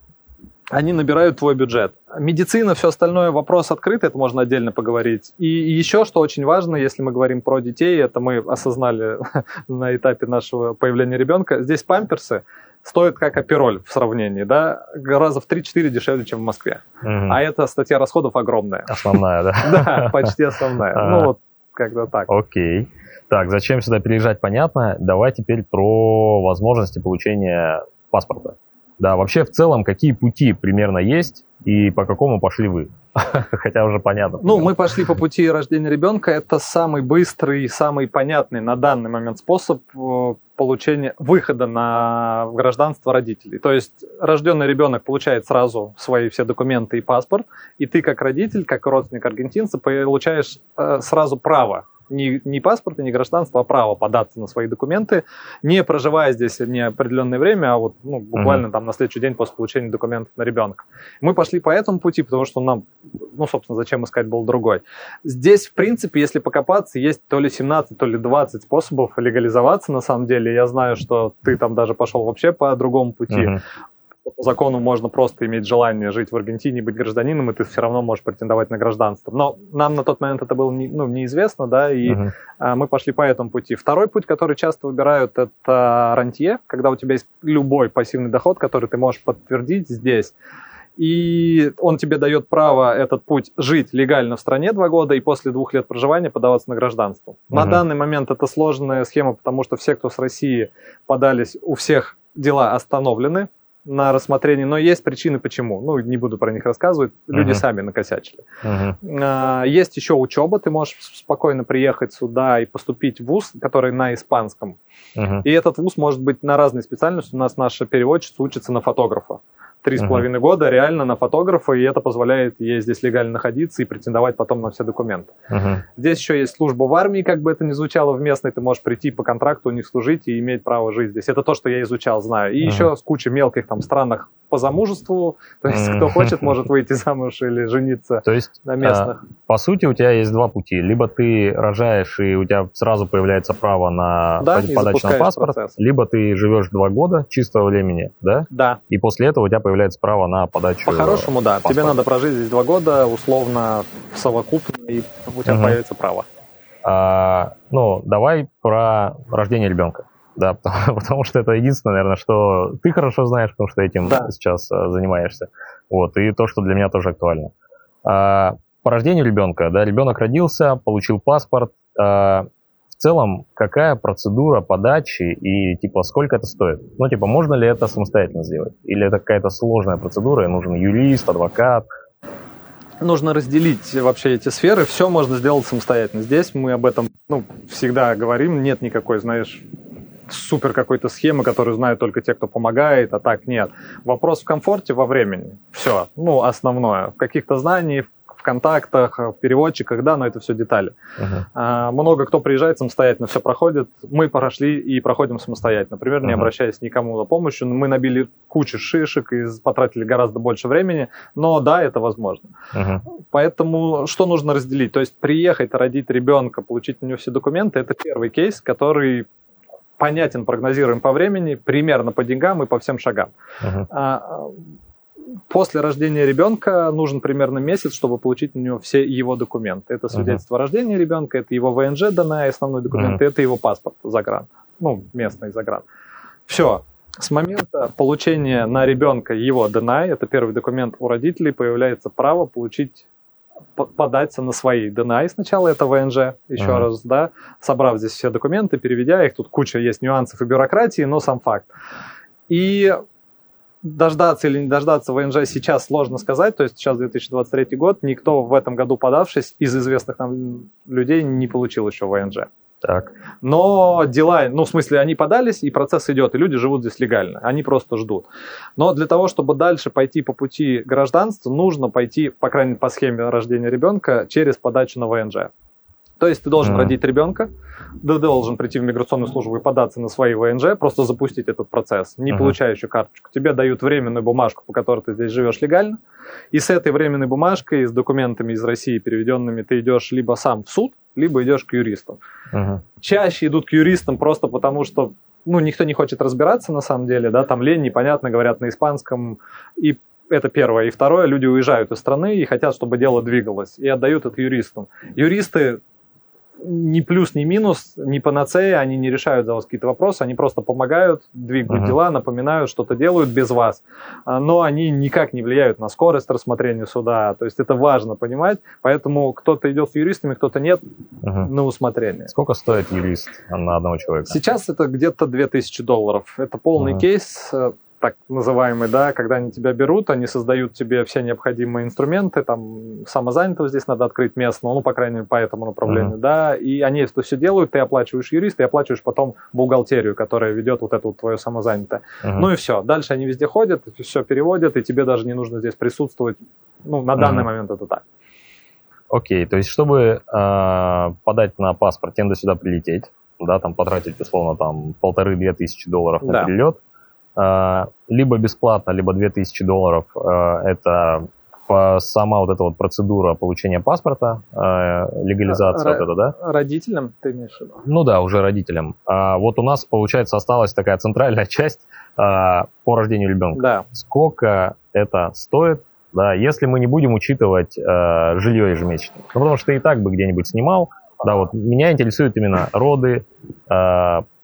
они набирают твой бюджет. Медицина, все остальное, вопрос открытый, это можно отдельно поговорить. И еще, что очень важно, если мы говорим про детей, это мы осознали на этапе нашего появления ребенка, здесь памперсы, стоит как апероль в сравнении, да, раза в 3-4 дешевле, чем в Москве. Угу. А эта статья расходов огромная. Основная, да? Да, почти основная. Ну вот, как-то так. Окей. Так, зачем сюда переезжать, понятно. Давай теперь про возможности получения паспорта. Да, вообще в целом какие пути примерно есть и по какому пошли вы? Хотя уже понятно. Ну, мы пошли по пути рождения ребенка. Это самый быстрый, самый понятный на данный момент способ э, получения выхода на гражданство родителей. То есть рожденный ребенок получает сразу свои все документы и паспорт, и ты как родитель, как родственник аргентинца получаешь э, сразу право не, не паспорта, не гражданство, а право податься на свои документы, не проживая здесь неопределенное время, а вот ну, буквально uh-huh. там на следующий день после получения документов на ребенка. Мы пошли по этому пути, потому что нам, ну, собственно, зачем искать был другой. Здесь, в принципе, если покопаться, есть то ли 17, то ли 20 способов легализоваться на самом деле. Я знаю, что ты там даже пошел вообще по другому пути. Uh-huh по закону можно просто иметь желание жить в Аргентине, быть гражданином, и ты все равно можешь претендовать на гражданство. Но нам на тот момент это было не, ну, неизвестно, да, и uh-huh. мы пошли по этому пути. Второй путь, который часто выбирают, это рантье, когда у тебя есть любой пассивный доход, который ты можешь подтвердить здесь. И он тебе дает право этот путь жить легально в стране два года и после двух лет проживания подаваться на гражданство. Uh-huh. На данный момент это сложная схема, потому что все, кто с России подались, у всех дела остановлены на рассмотрение, но есть причины почему. Ну, не буду про них рассказывать, люди uh-huh. сами накосячили. Uh-huh. Есть еще учеба, ты можешь спокойно приехать сюда и поступить в ВУЗ, который на испанском. Uh-huh. И этот ВУЗ может быть на разные специальности. У нас наша переводчица учится на фотографа три с половиной года реально на фотографа, и это позволяет ей здесь легально находиться и претендовать потом на все документы. Uh-huh. Здесь еще есть служба в армии, как бы это ни звучало в местной, ты можешь прийти по контракту у них служить и иметь право жить здесь. Это то, что я изучал, знаю. И uh-huh. еще с кучей мелких там странах по замужеству, то есть кто хочет, может выйти замуж или жениться то есть, на местных. А, по сути, у тебя есть два пути. Либо ты рожаешь, и у тебя сразу появляется право на да, подачу на паспорт, процесс. либо ты живешь два года чистого времени, да? Да. И после этого у тебя появляется право на подачу По-хорошему, да. Тебе надо прожить здесь два года, условно, совокупно, и у тебя угу. появится право. А, ну, давай про рождение ребенка да, потому, потому что это единственное, наверное, что ты хорошо знаешь, потому что этим да. сейчас а, занимаешься. Вот, и то, что для меня тоже актуально. А, по рождению ребенка, да, ребенок родился, получил паспорт. А, в целом, какая процедура подачи и, типа, сколько это стоит? Ну, типа, можно ли это самостоятельно сделать? Или это какая-то сложная процедура, и нужен юрист, адвокат? нужно разделить вообще эти сферы. Все можно сделать самостоятельно. Здесь мы об этом ну, всегда говорим. Нет никакой, знаешь, супер какой-то схемы, которую знают только те, кто помогает, а так нет. Вопрос в комфорте во времени. Все. Ну, основное. В каких-то знаниях, в контактах, в переводчиках, да, но это все детали. Uh-huh. А, много кто приезжает самостоятельно, все проходит. Мы прошли и проходим самостоятельно. Например, uh-huh. не обращаясь никому за помощью. Мы набили кучу шишек и потратили гораздо больше времени, но да, это возможно. Uh-huh. Поэтому что нужно разделить? То есть приехать, родить ребенка, получить у него все документы, это первый кейс, который понятен, прогнозируем по времени, примерно по деньгам и по всем шагам. Uh-huh после рождения ребенка нужен примерно месяц, чтобы получить на него все его документы. Это свидетельство uh-huh. о рождении ребенка, это его ВНЖ данная, основной документ, uh-huh. это его паспорт загран, ну, местный загран. Все. С момента получения на ребенка его ДНА, это первый документ у родителей, появляется право получить податься на свои ДНА. И сначала это ВНЖ, еще uh-huh. раз, да, собрав здесь все документы, переведя их, тут куча есть нюансов и бюрократии, но сам факт. И дождаться или не дождаться ВНЖ сейчас сложно сказать. То есть сейчас 2023 год, никто в этом году подавшись из известных нам людей не получил еще ВНЖ. Так. Но дела, ну, в смысле, они подались, и процесс идет, и люди живут здесь легально. Они просто ждут. Но для того, чтобы дальше пойти по пути гражданства, нужно пойти, по крайней мере, по схеме рождения ребенка, через подачу на ВНЖ. То есть ты должен mm-hmm. родить ребенка, ты должен прийти в миграционную службу и податься на свои ВНЖ, просто запустить этот процесс, не mm-hmm. получая еще карточку. Тебе дают временную бумажку, по которой ты здесь живешь легально, и с этой временной бумажкой, с документами из России переведенными, ты идешь либо сам в суд, либо идешь к юристам. Uh-huh. Чаще идут к юристам просто потому, что ну, никто не хочет разбираться на самом деле, да, там лень, непонятно, говорят на испанском, и это первое. И второе, люди уезжают из страны и хотят, чтобы дело двигалось, и отдают это юристам. Юристы ни плюс, ни минус, ни панацея, они не решают за вас какие-то вопросы, они просто помогают, двигают uh-huh. дела, напоминают, что-то делают без вас, а, но они никак не влияют на скорость рассмотрения суда, то есть это важно понимать, поэтому кто-то идет с юристами, кто-то нет, uh-huh. на усмотрение. Сколько стоит юрист на одного человека? Сейчас это где-то 2000 долларов, это полный uh-huh. кейс, так называемый, да, когда они тебя берут, они создают тебе все необходимые инструменты, там самозанятость здесь надо открыть местную, ну, по крайней мере, по этому направлению, uh-huh. да, и они это все делают, ты оплачиваешь юриста, и оплачиваешь потом бухгалтерию, которая ведет вот эту вот твою самозанятое. Uh-huh. Ну и все, дальше они везде ходят, все переводят, и тебе даже не нужно здесь присутствовать, ну, на данный uh-huh. момент это так. Окей, то есть, чтобы э, подать на паспорт, тебе надо сюда прилететь, да, там потратить, условно, там полторы-две тысячи долларов на да. перелет, либо бесплатно, либо 2000 долларов э, это сама вот эта вот процедура получения паспорта, э, легализация Р- вот это, да? Родителям ты имеешь в виду? Ну да, уже родителям. А вот у нас, получается, осталась такая центральная часть по рождению ребенка. Да. Сколько это стоит, да, если мы не будем учитывать жилье ежемесячное. Ну, потому что ты и так бы где-нибудь снимал, да, вот меня интересуют именно роды,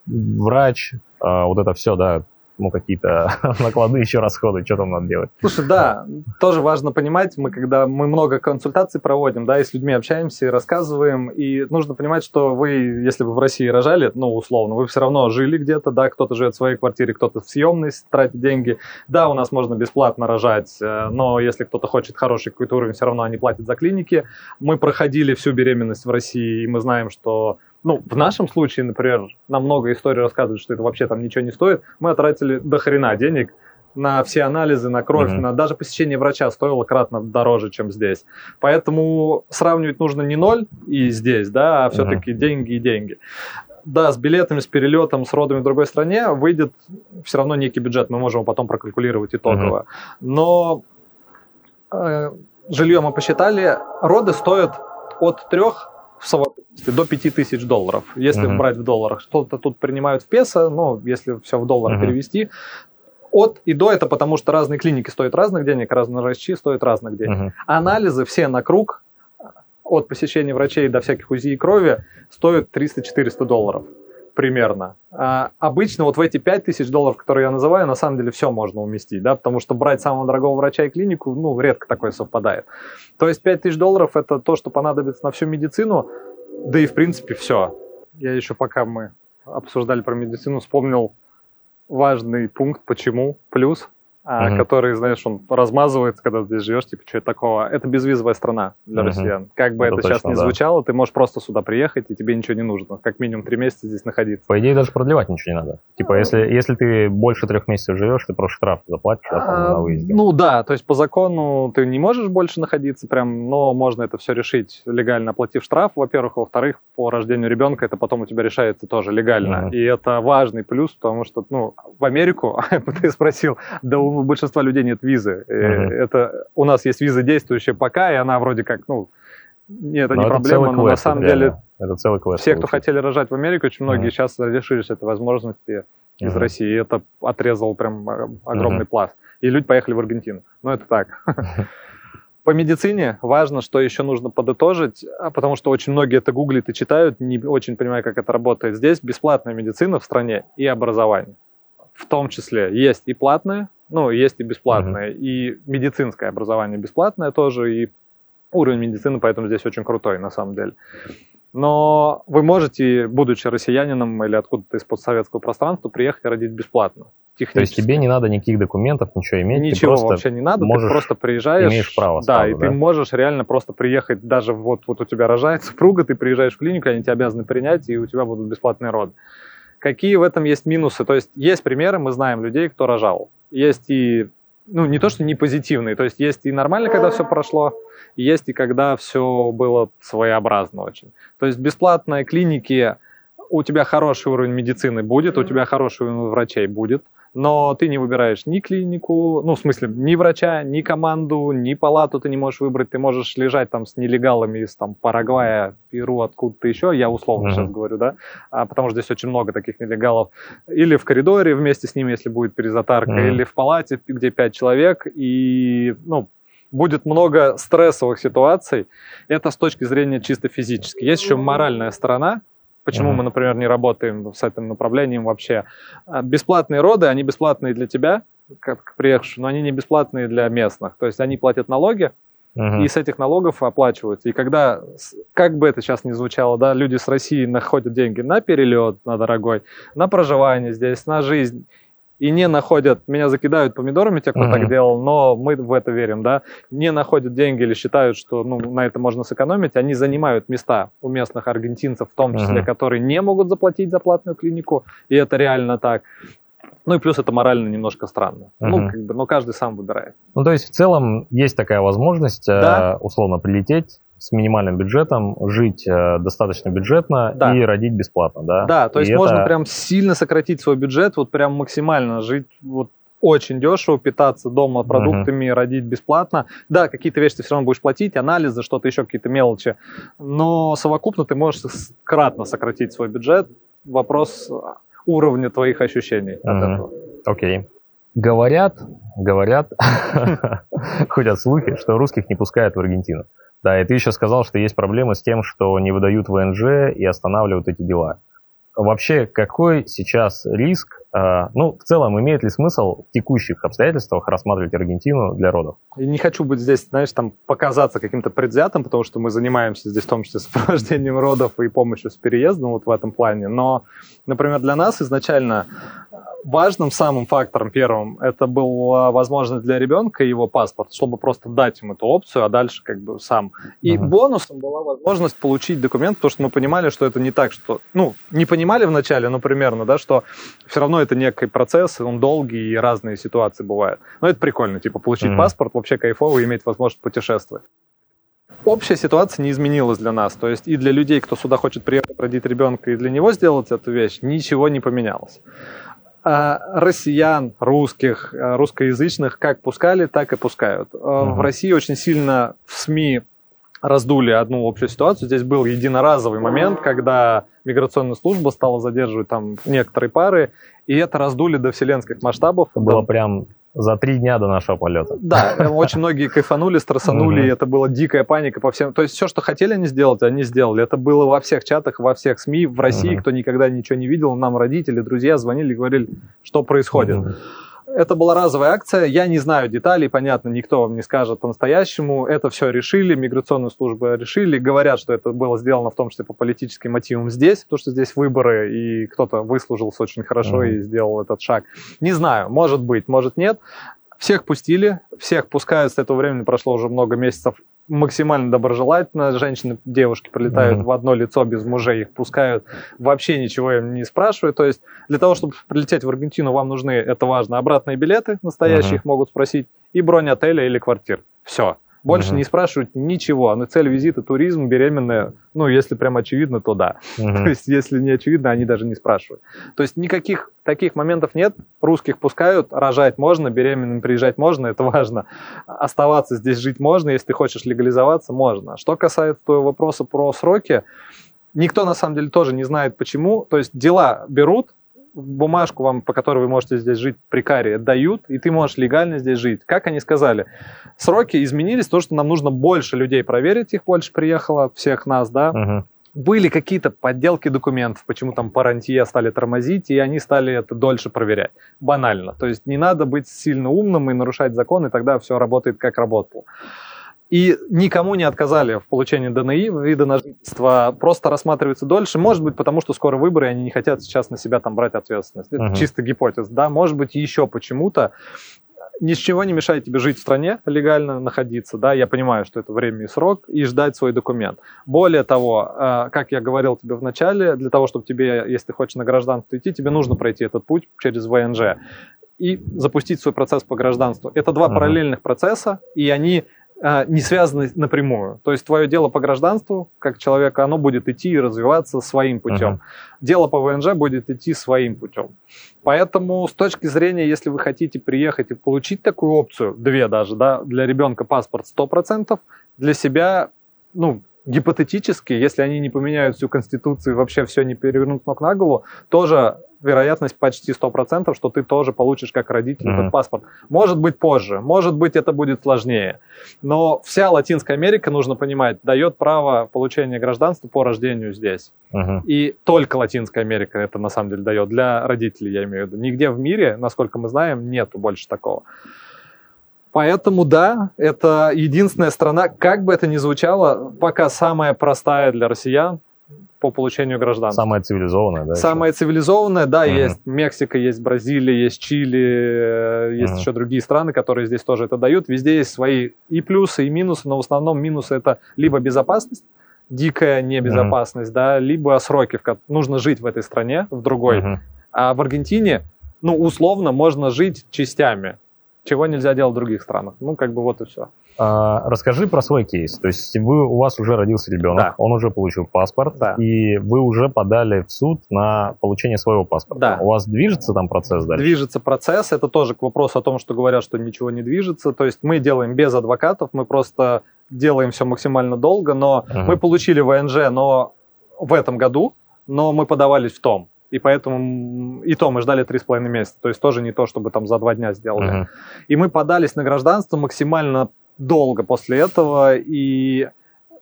врач, вот это все, да, ну, какие-то накладные еще расходы, что там надо делать. Слушай, да, тоже важно понимать, мы когда мы много консультаций проводим, да, и с людьми общаемся и рассказываем, и нужно понимать, что вы, если бы в России рожали, ну, условно, вы все равно жили где-то, да, кто-то живет в своей квартире, кто-то в съемной тратит деньги. Да, у нас можно бесплатно рожать, э, но если кто-то хочет хороший какой-то уровень, все равно они платят за клиники. Мы проходили всю беременность в России, и мы знаем, что ну, в нашем случае, например, нам много историй рассказывают, что это вообще там ничего не стоит. Мы отратили до хрена денег на все анализы, на кровь, mm-hmm. на даже посещение врача стоило кратно дороже, чем здесь. Поэтому сравнивать нужно не ноль и здесь, да, а все-таки mm-hmm. деньги и деньги. Да, с билетами, с перелетом, с родами в другой стране выйдет все равно некий бюджет, мы можем потом прокалькулировать итогово. Mm-hmm. Но э, жилье мы посчитали, роды стоят от трех в совокупности до 5000 долларов, если uh-huh. брать в долларах. Что-то тут принимают в песо, но если все в доллары uh-huh. перевести. От и до это потому, что разные клиники стоят разных денег, разные врачи стоят разных денег. Uh-huh. Анализы все на круг от посещения врачей до всяких УЗИ и крови стоят 300-400 долларов примерно. А обычно вот в эти 5000 долларов, которые я называю, на самом деле все можно уместить, да, потому что брать самого дорогого врача и клинику, ну, редко такое совпадает. То есть 5000 долларов это то, что понадобится на всю медицину, да и в принципе все. Я еще пока мы обсуждали про медицину, вспомнил важный пункт, почему плюс uh-huh. который, знаешь, он размазывается, когда ты здесь живешь, типа, что это такого? Это безвизовая страна для uh-huh. россиян. Как бы это, это сейчас точно, не да. звучало, ты можешь просто сюда приехать, и тебе ничего не нужно. Как минимум три месяца здесь находиться. По идее, даже продлевать ничего не надо. Типа, uh-huh. если, если ты больше трех месяцев живешь, ты просто штраф заплатишь uh-huh. на выезде. Ну да, то есть по закону ты не можешь больше находиться прям, но можно это все решить легально, оплатив штраф, во-первых. Во-вторых, по рождению ребенка это потом у тебя решается тоже легально. Uh-huh. И это важный плюс, потому что, ну, в Америку, ты спросил, да у большинства людей нет визы. Uh-huh. Это у нас есть виза действующая пока, и она вроде как, ну, нет, это но не это проблема, но на самом реально. деле это целый квест. Все, кто хотели рожать в Америке, очень многие uh-huh. сейчас решились этой возможности из. России. И это отрезал прям э, огромный uh-huh. пласт. И люди поехали в Аргентину. Ну, это так. По медицине важно, что еще нужно подытожить, а, потому что очень многие это гуглят и читают, не очень понимая, как это работает. Здесь бесплатная медицина в стране и образование. В том числе есть и платное, ну, есть и бесплатное, uh-huh. и медицинское образование бесплатное тоже, и уровень медицины поэтому здесь очень крутой на самом деле. Но вы можете, будучи россиянином или откуда-то из постсоветского пространства, приехать и родить бесплатно. То есть тебе не надо никаких документов, ничего иметь. Ничего вообще не надо, можешь, ты просто приезжаешь. Имеешь право. Да, сразу, и да? ты можешь реально просто приехать, даже вот, вот у тебя рожает супруга, ты приезжаешь в клинику, они тебя обязаны принять, и у тебя будут бесплатные роды. Какие в этом есть минусы? То есть есть примеры, мы знаем людей, кто рожал. Есть и, ну, не то, что не позитивные, то есть есть и нормально, когда все прошло, есть и когда все было своеобразно очень. То есть бесплатные клиники, у тебя хороший уровень медицины будет, у тебя хороший уровень врачей будет, но ты не выбираешь ни клинику, ну, в смысле, ни врача, ни команду, ни палату ты не можешь выбрать, ты можешь лежать там с нелегалами из там Парагвая, Перу, откуда-то еще, я условно uh-huh. сейчас говорю, да, а, потому что здесь очень много таких нелегалов, или в коридоре вместе с ними, если будет перезатарка, uh-huh. или в палате, где пять человек, и, ну, будет много стрессовых ситуаций. Это с точки зрения чисто физической. Есть еще моральная сторона, Почему mm-hmm. мы, например, не работаем с этим направлением вообще? А, бесплатные роды, они бесплатные для тебя, как приехавшего, но они не бесплатные для местных. То есть они платят налоги, uh-huh. и с этих налогов оплачиваются. И когда, как бы это сейчас ни звучало, да, люди с России находят деньги на перелет, на дорогой, на проживание здесь, на жизнь, и не находят, меня закидают помидорами те, кто uh-huh. так делал, но мы в это верим, да, не находят деньги или считают, что ну, на это можно сэкономить, они занимают места у местных аргентинцев, в том числе, uh-huh. которые не могут заплатить за платную клинику, и это реально так. Ну и плюс это морально немножко странно. Uh-huh. Ну, как бы, но каждый сам выбирает. Ну, то есть в целом есть такая возможность да. э, условно прилететь, с минимальным бюджетом, жить э, достаточно бюджетно да. и родить бесплатно, да? Да, то есть и можно это... прям сильно сократить свой бюджет, вот прям максимально жить вот очень дешево, питаться дома продуктами, uh-huh. родить бесплатно. Да, какие-то вещи ты все равно будешь платить, анализы, что-то еще, какие-то мелочи, но совокупно ты можешь кратно сократить свой бюджет. Вопрос уровня твоих ощущений uh-huh. от этого. Окей. Okay. Говорят, говорят, ходят слухи, что русских не пускают в Аргентину. Да, и ты еще сказал, что есть проблемы с тем, что не выдают ВНЖ и останавливают эти дела. Вообще, какой сейчас риск? Э, ну, в целом, имеет ли смысл в текущих обстоятельствах рассматривать Аргентину для родов? Я не хочу быть здесь, знаешь, там показаться каким-то предвзятым, потому что мы занимаемся здесь в том числе сопровождением родов и помощью с переездом вот в этом плане. Но, например, для нас изначально важным самым фактором первым это была возможность для ребенка и его паспорт, чтобы просто дать им эту опцию, а дальше как бы сам. И uh-huh. бонусом была возможность получить документ, потому что мы понимали, что это не так, что, ну, не понимали вначале, но примерно, да, что все равно это некий процесс, он долгий и разные ситуации бывают. Но это прикольно, типа получить uh-huh. паспорт вообще кайфово, иметь возможность путешествовать общая ситуация не изменилась для нас. То есть и для людей, кто сюда хочет приехать родить ребенка, и для него сделать эту вещь, ничего не поменялось. А, россиян, русских, а, русскоязычных как пускали, так и пускают. Uh-huh. В России очень сильно в СМИ раздули одну общую ситуацию. Здесь был единоразовый момент, когда миграционная служба стала задерживать там некоторые пары, и это раздули до вселенских масштабов. Это было прям за три дня до нашего полета. Да, очень многие кайфанули, стрессанули, и это была дикая паника по всем. То есть все, что хотели они сделать, они сделали. Это было во всех чатах, во всех СМИ, в России, кто никогда ничего не видел, нам родители, друзья звонили и говорили, что происходит. Это была разовая акция. Я не знаю деталей, понятно, никто вам не скажет по-настоящему. Это все решили, миграционные службы решили. Говорят, что это было сделано в том числе по политическим мотивам здесь, потому что здесь выборы, и кто-то выслужился очень хорошо mm-hmm. и сделал этот шаг. Не знаю, может быть, может нет. всех пустили, всех пускают, с этого времени прошло уже много месяцев, максимально доброжелательно. Женщины, девушки прилетают mm-hmm. в одно лицо без мужей, их пускают, вообще ничего им не спрашивают. То есть для того, чтобы прилететь в Аргентину, вам нужны, это важно, обратные билеты настоящие, mm-hmm. их могут спросить, и бронь отеля или квартир. Все. Больше угу. не спрашивают ничего. Но цель визита туризм, беременная, ну, если прям очевидно, то да. Угу. То есть, если не очевидно, они даже не спрашивают. То есть, никаких таких моментов нет. Русских пускают, рожать можно, беременным приезжать можно, это важно. Оставаться здесь жить можно, если ты хочешь легализоваться, можно. Что касается твоего вопроса про сроки, никто на самом деле тоже не знает почему. То есть, дела берут, бумажку вам, по которой вы можете здесь жить при каре, дают, и ты можешь легально здесь жить. Как они сказали? Сроки изменились, то, что нам нужно больше людей проверить, их больше приехало, всех нас, да. Uh-huh. Были какие-то подделки документов, почему там по рантье стали тормозить, и они стали это дольше проверять. Банально. То есть не надо быть сильно умным и нарушать закон, и тогда все работает как работало. И никому не отказали в получении ДНИ, вида на жительство, просто рассматривается дольше. Может быть, потому что скоро выборы, и они не хотят сейчас на себя там брать ответственность. Это uh-huh. чисто гипотез, да. Может быть, еще почему-то ничего не мешает тебе жить в стране, легально находиться, да, я понимаю, что это время и срок, и ждать свой документ. Более того, э, как я говорил тебе в начале, для того, чтобы тебе, если ты хочешь на гражданство идти, тебе нужно пройти этот путь через ВНЖ и запустить свой процесс по гражданству. Это два uh-huh. параллельных процесса, и они не связаны напрямую. То есть твое дело по гражданству, как человека, оно будет идти и развиваться своим путем. Uh-huh. Дело по ВНЖ будет идти своим путем. Поэтому с точки зрения, если вы хотите приехать и получить такую опцию, две даже, да, для ребенка паспорт 100%, для себя, ну, гипотетически, если они не поменяют всю Конституцию и вообще все не перевернут ног на голову, тоже вероятность почти 100%, что ты тоже получишь как родитель mm-hmm. этот паспорт. Может быть позже, может быть это будет сложнее. Но вся Латинская Америка, нужно понимать, дает право получения гражданства по рождению здесь. Mm-hmm. И только Латинская Америка это на самом деле дает, для родителей я имею в виду. Нигде в мире, насколько мы знаем, нету больше такого. Поэтому да, это единственная страна, как бы это ни звучало, пока самая простая для россиян, по получению гражданства. Самая цивилизованная, да? Самая еще? цивилизованная, да, угу. есть Мексика, есть Бразилия, есть Чили, э, есть угу. еще другие страны, которые здесь тоже это дают. Везде есть свои и плюсы, и минусы, но в основном минусы это либо безопасность, дикая небезопасность, угу. да, либо сроки, в которых нужно жить в этой стране, в другой. Угу. А в Аргентине, ну, условно, можно жить частями, чего нельзя делать в других странах. Ну, как бы вот и все. А, расскажи про свой кейс. То есть вы, у вас уже родился ребенок, да. он уже получил паспорт, да. и вы уже подали в суд на получение своего паспорта. Да. У вас движется там процесс дальше? Движется процесс. Это тоже к вопросу о том, что говорят, что ничего не движется. То есть мы делаем без адвокатов, мы просто делаем все максимально долго, но угу. мы получили ВНЖ, но в этом году, но мы подавались в том. И поэтому и то мы ждали три с половиной месяца. То есть тоже не то, чтобы там за два дня сделали. Uh-huh. И мы подались на гражданство максимально долго после этого, и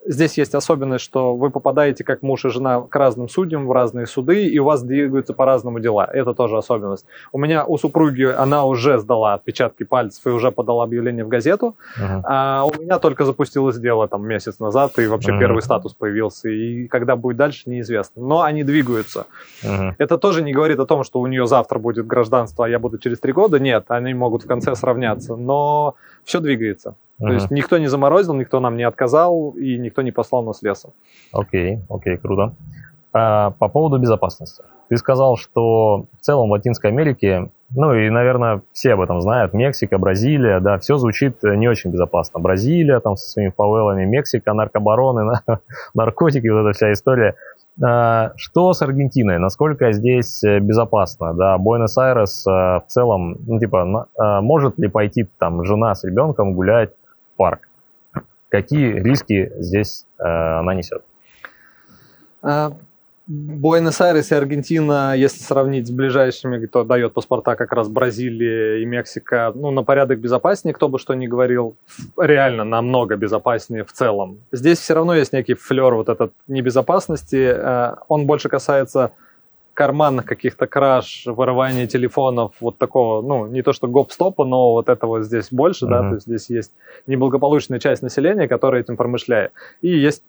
Здесь есть особенность, что вы попадаете как муж и жена к разным судьям в разные суды, и у вас двигаются по-разному дела. Это тоже особенность. У меня у супруги она уже сдала отпечатки пальцев и уже подала объявление в газету, uh-huh. а у меня только запустилось дело там месяц назад, и вообще uh-huh. первый статус появился, и когда будет дальше, неизвестно. Но они двигаются. Uh-huh. Это тоже не говорит о том, что у нее завтра будет гражданство, а я буду через три года. Нет, они могут в конце сравняться, но все двигается. То есть никто не заморозил, никто нам не отказал и никто не послал нас лесом. Окей, окей, круто. А, по поводу безопасности. Ты сказал, что в целом в Латинской Америке, ну и, наверное, все об этом знают, Мексика, Бразилия, да, все звучит не очень безопасно. Бразилия там со своими фавелами, Мексика, наркобароны, наркотики, вот эта вся история. А, что с Аргентиной? Насколько здесь безопасно? Да, Буэнос-Айрес а, в целом, ну, типа, а, может ли пойти там жена с ребенком гулять парк. Какие риски здесь э, она несет? А, Буэнос-Айрес и Аргентина, если сравнить с ближайшими, кто дает паспорта как раз Бразилия и Мексика, ну, на порядок безопаснее, кто бы что ни говорил, реально намного безопаснее в целом. Здесь все равно есть некий флер вот этот небезопасности, э, он больше касается карманных каких-то краж, вырывания телефонов, вот такого, ну, не то что гоп-стопа, но вот этого здесь больше, uh-huh. да, то есть здесь есть неблагополучная часть населения, которая этим промышляет. И есть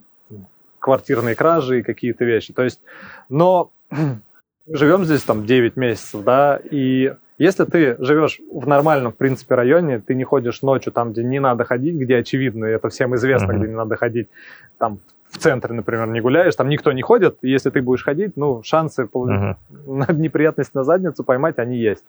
квартирные кражи и какие-то вещи. То есть, но живем здесь там 9 месяцев, да, и Если ты живешь в нормальном, в принципе, районе, ты не ходишь ночью там, где не надо ходить, где очевидно, это всем известно, mm-hmm. где не надо ходить, там в центре, например, не гуляешь, там никто не ходит, если ты будешь ходить, ну, шансы uh-huh. на неприятность на задницу поймать, они есть.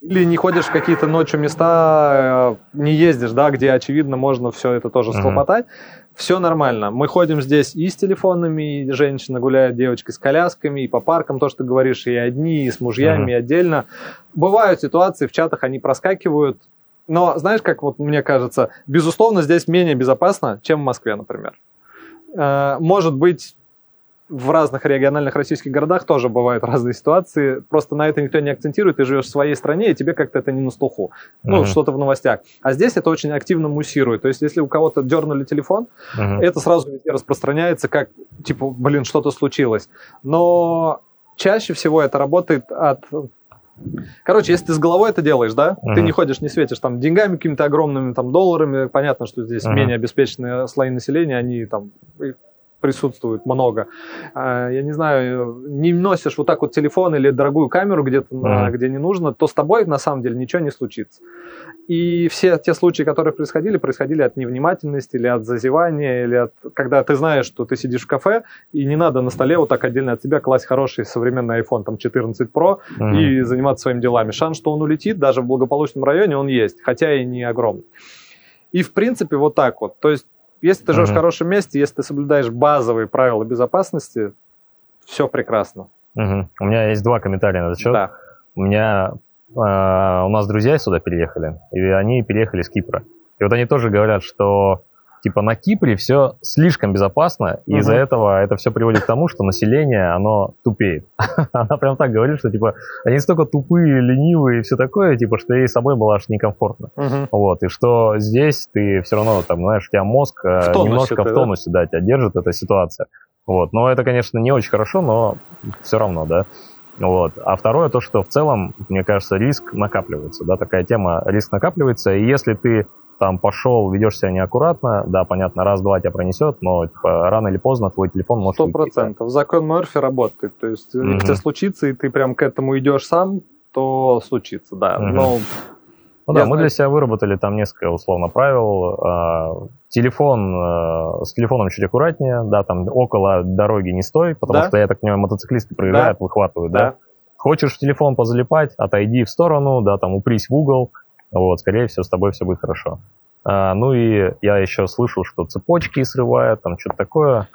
Или не ходишь в какие-то ночью места, э, не ездишь, да, где, очевидно, можно все это тоже схлопотать. Mm-hmm. Все нормально. Мы ходим здесь и с телефонами, и женщина гуляет, девочки с колясками, и по паркам, то, что ты говоришь, и одни, и с мужьями, mm-hmm. и отдельно. Бывают ситуации, в чатах они проскакивают, но знаешь, как вот мне кажется, безусловно, здесь менее безопасно, чем в Москве, например. Э, может быть, в разных региональных российских городах тоже бывают разные ситуации. Просто на это никто не акцентирует. Ты живешь в своей стране, и тебе как-то это не на слуху. Ну, uh-huh. что-то в новостях. А здесь это очень активно муссирует. То есть, если у кого-то дернули телефон, uh-huh. это сразу везде распространяется, как, типа, блин, что-то случилось. Но чаще всего это работает от Короче, если ты с головой это делаешь, да, uh-huh. ты не ходишь, не светишь там деньгами какими-то огромными, там долларами, понятно, что здесь uh-huh. менее обеспеченные слои населения, они там присутствует много. А, я не знаю, не носишь вот так вот телефон или дорогую камеру где-то, mm-hmm. где не нужно, то с тобой на самом деле ничего не случится. И все те случаи, которые происходили, происходили от невнимательности или от зазевания, или от... когда ты знаешь, что ты сидишь в кафе, и не надо на столе вот так отдельно от себя класть хороший современный iPhone там 14 Pro mm-hmm. и заниматься своими делами. Шанс, что он улетит, даже в благополучном районе он есть, хотя и не огромный. И в принципе вот так вот. То есть если ты живешь uh-huh. в хорошем месте, если ты соблюдаешь базовые правила безопасности, все прекрасно. Uh-huh. У меня есть два комментария на этот счет. Да. У меня э, у нас друзья сюда переехали, и они переехали с Кипра. И вот они тоже говорят, что типа на Кипре все слишком безопасно, и угу. из-за этого это все приводит к тому, что население, оно тупеет. Она прям так говорит, что типа они столько тупые, ленивые и все такое, типа, что ей собой было аж некомфортно. Угу. Вот, и что здесь ты все равно, там, знаешь, у тебя мозг э, немножко в тонусе, да? да, тебя держит эта ситуация. Вот, но это, конечно, не очень хорошо, но все равно, да. Вот. А второе, то, что в целом, мне кажется, риск накапливается, да, такая тема, риск накапливается, и если ты там пошел, ведешь себя неаккуратно, да, понятно, раз-два тебя пронесет, но типа, рано или поздно твой телефон может Сто процентов. Закон Мерфи работает. То есть, mm-hmm. если случится, и ты прям к этому идешь сам, то случится, да. Mm-hmm. Но ну да, мы для себя выработали там несколько условно правил. А, телефон, а, с телефоном чуть аккуратнее, да, там около дороги не стой, потому да? что, я так понимаю, мотоциклисты проезжают, да. выхватывают, да. да. Хочешь в телефон позалипать, отойди в сторону, да, там упрись в угол, вот, скорее всего, с тобой все будет хорошо. А, ну и я еще слышал, что цепочки срывают, там что-то такое.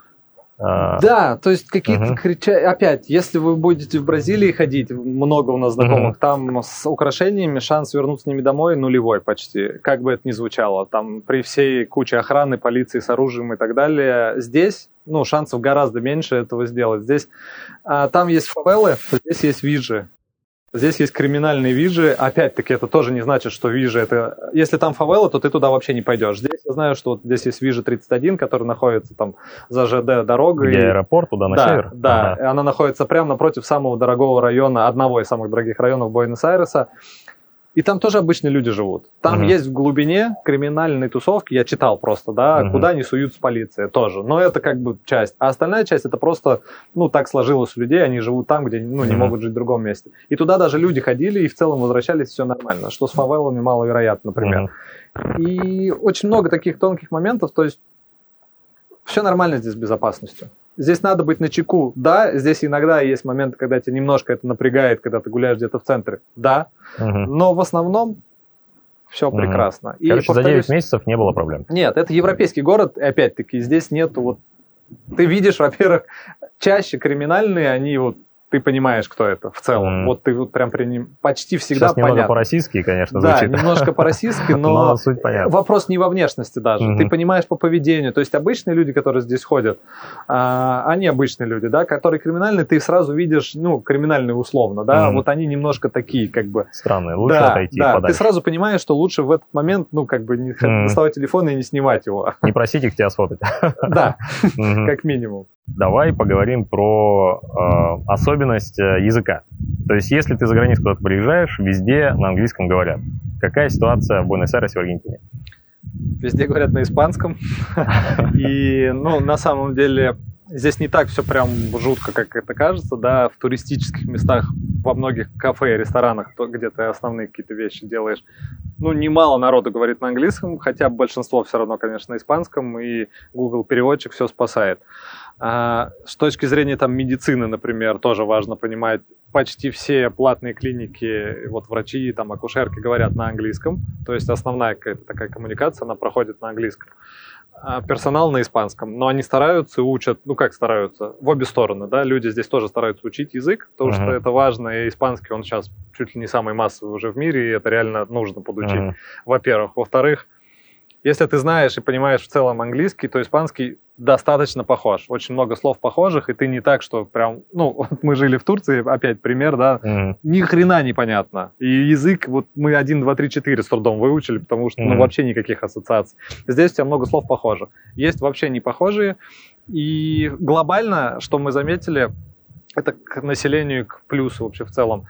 А, да, то есть какие-то угу. крича... Опять, если вы будете в Бразилии ходить, много у нас знакомых, угу. там с украшениями шанс вернуться с ними домой нулевой почти, как бы это ни звучало. Там при всей куче охраны, полиции с оружием и так далее. Здесь, ну, шансов гораздо меньше этого сделать. Здесь, а, там есть фавелы, здесь есть виджи. Здесь есть криминальные вижи. Опять-таки, это тоже не значит, что вижи это... Если там фавела, то ты туда вообще не пойдешь. Здесь я знаю, что вот здесь есть вижи 31, который находится там за ЖД дорогой. Где аэропорт туда на да, север? Да, ага. она находится прямо напротив самого дорогого района, одного из самых дорогих районов Буэнос-Айреса. И там тоже обычные люди живут. Там угу. есть в глубине криминальные тусовки, я читал просто, да, угу. куда не суются полиция тоже. Но это как бы часть. А остальная часть это просто, ну, так сложилось у людей, они живут там, где, ну, не угу. могут жить в другом месте. И туда даже люди ходили и в целом возвращались, все нормально. Что с фавелами маловероятно, например. Угу. И очень много таких тонких моментов, то есть все нормально здесь с безопасностью. Здесь надо быть на чеку. Да, здесь иногда есть моменты, когда тебя немножко это напрягает, когда ты гуляешь где-то в центре. Да. Угу. Но в основном все угу. прекрасно. И, Короче, повторюсь, за 9 месяцев не было проблем. Нет, это европейский город, и опять-таки здесь нету вот... Ты видишь, во-первых, чаще криминальные, они вот ты понимаешь, кто это в целом. Mm. Вот ты вот прям при ним почти всегда Сейчас понятно. немного по-российски, конечно, да, звучит. Да, немножко по-российски, но, но суть понятна. вопрос не во внешности даже. Mm-hmm. Ты понимаешь по поведению. То есть обычные люди, которые здесь ходят, а, они обычные люди, да, которые криминальные, ты сразу видишь, ну, криминальные условно, да, mm-hmm. вот они немножко такие, как бы... Странные, лучше да, отойти да, подальше. ты сразу понимаешь, что лучше в этот момент, ну, как бы не mm-hmm. доставать телефон и не снимать его. Не просить их тебя сфотать. Да, как минимум. Давай поговорим про э, особенность э, языка. То есть, если ты за границу куда-то приезжаешь, везде на английском говорят. Какая ситуация в Буэнос-Айресе в Аргентине? Везде говорят на испанском. И, ну, на самом деле, здесь не так все прям жутко, как это кажется, да, в туристических местах во многих кафе и ресторанах, где ты основные какие-то вещи делаешь, ну, немало народу говорит на английском, хотя большинство все равно, конечно, на испанском, и Google переводчик все спасает. А, с точки зрения там медицины, например, тоже важно понимать, почти все платные клиники, вот врачи, там акушерки говорят на английском, то есть основная какая-то такая коммуникация, она проходит на английском. А персонал на испанском, но они стараются, учат, ну как стараются, в обе стороны, да, люди здесь тоже стараются учить язык, потому uh-huh. что это важно, и испанский, он сейчас чуть ли не самый массовый уже в мире, и это реально нужно подучить, uh-huh. во-первых. Во-вторых, если ты знаешь и понимаешь в целом английский, то испанский достаточно похож. Очень много слов похожих, и ты не так, что прям... Ну, мы жили в Турции, опять пример, да, mm-hmm. ни хрена непонятно. И язык, вот мы 1, 2, 3, 4 с трудом выучили, потому что, mm-hmm. ну, вообще никаких ассоциаций. Здесь у тебя много слов похожих. Есть вообще не похожие. И глобально, что мы заметили, это к населению, к плюсу вообще в целом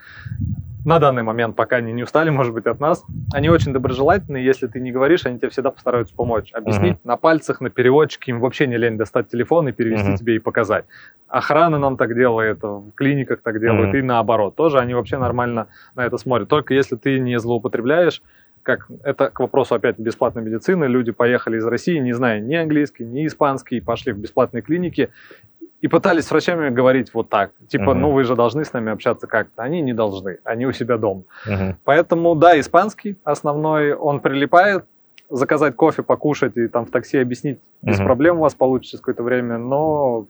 на данный момент, пока они не устали, может быть, от нас, они очень доброжелательные, если ты не говоришь, они тебе всегда постараются помочь, объяснить uh-huh. на пальцах, на переводчике, им вообще не лень достать телефон и перевести uh-huh. тебе и показать. Охрана нам так делает, в клиниках так делают, uh-huh. и наоборот, тоже они вообще нормально на это смотрят. Только если ты не злоупотребляешь, как это к вопросу опять бесплатной медицины, люди поехали из России, не зная ни английский, ни испанский, пошли в бесплатные клиники, и пытались с врачами говорить вот так. Типа, uh-huh. ну вы же должны с нами общаться как-то. Они не должны, они у себя дома. Uh-huh. Поэтому, да, испанский основной, он прилипает. Заказать кофе, покушать и там в такси объяснить uh-huh. без проблем у вас получится какое-то время, но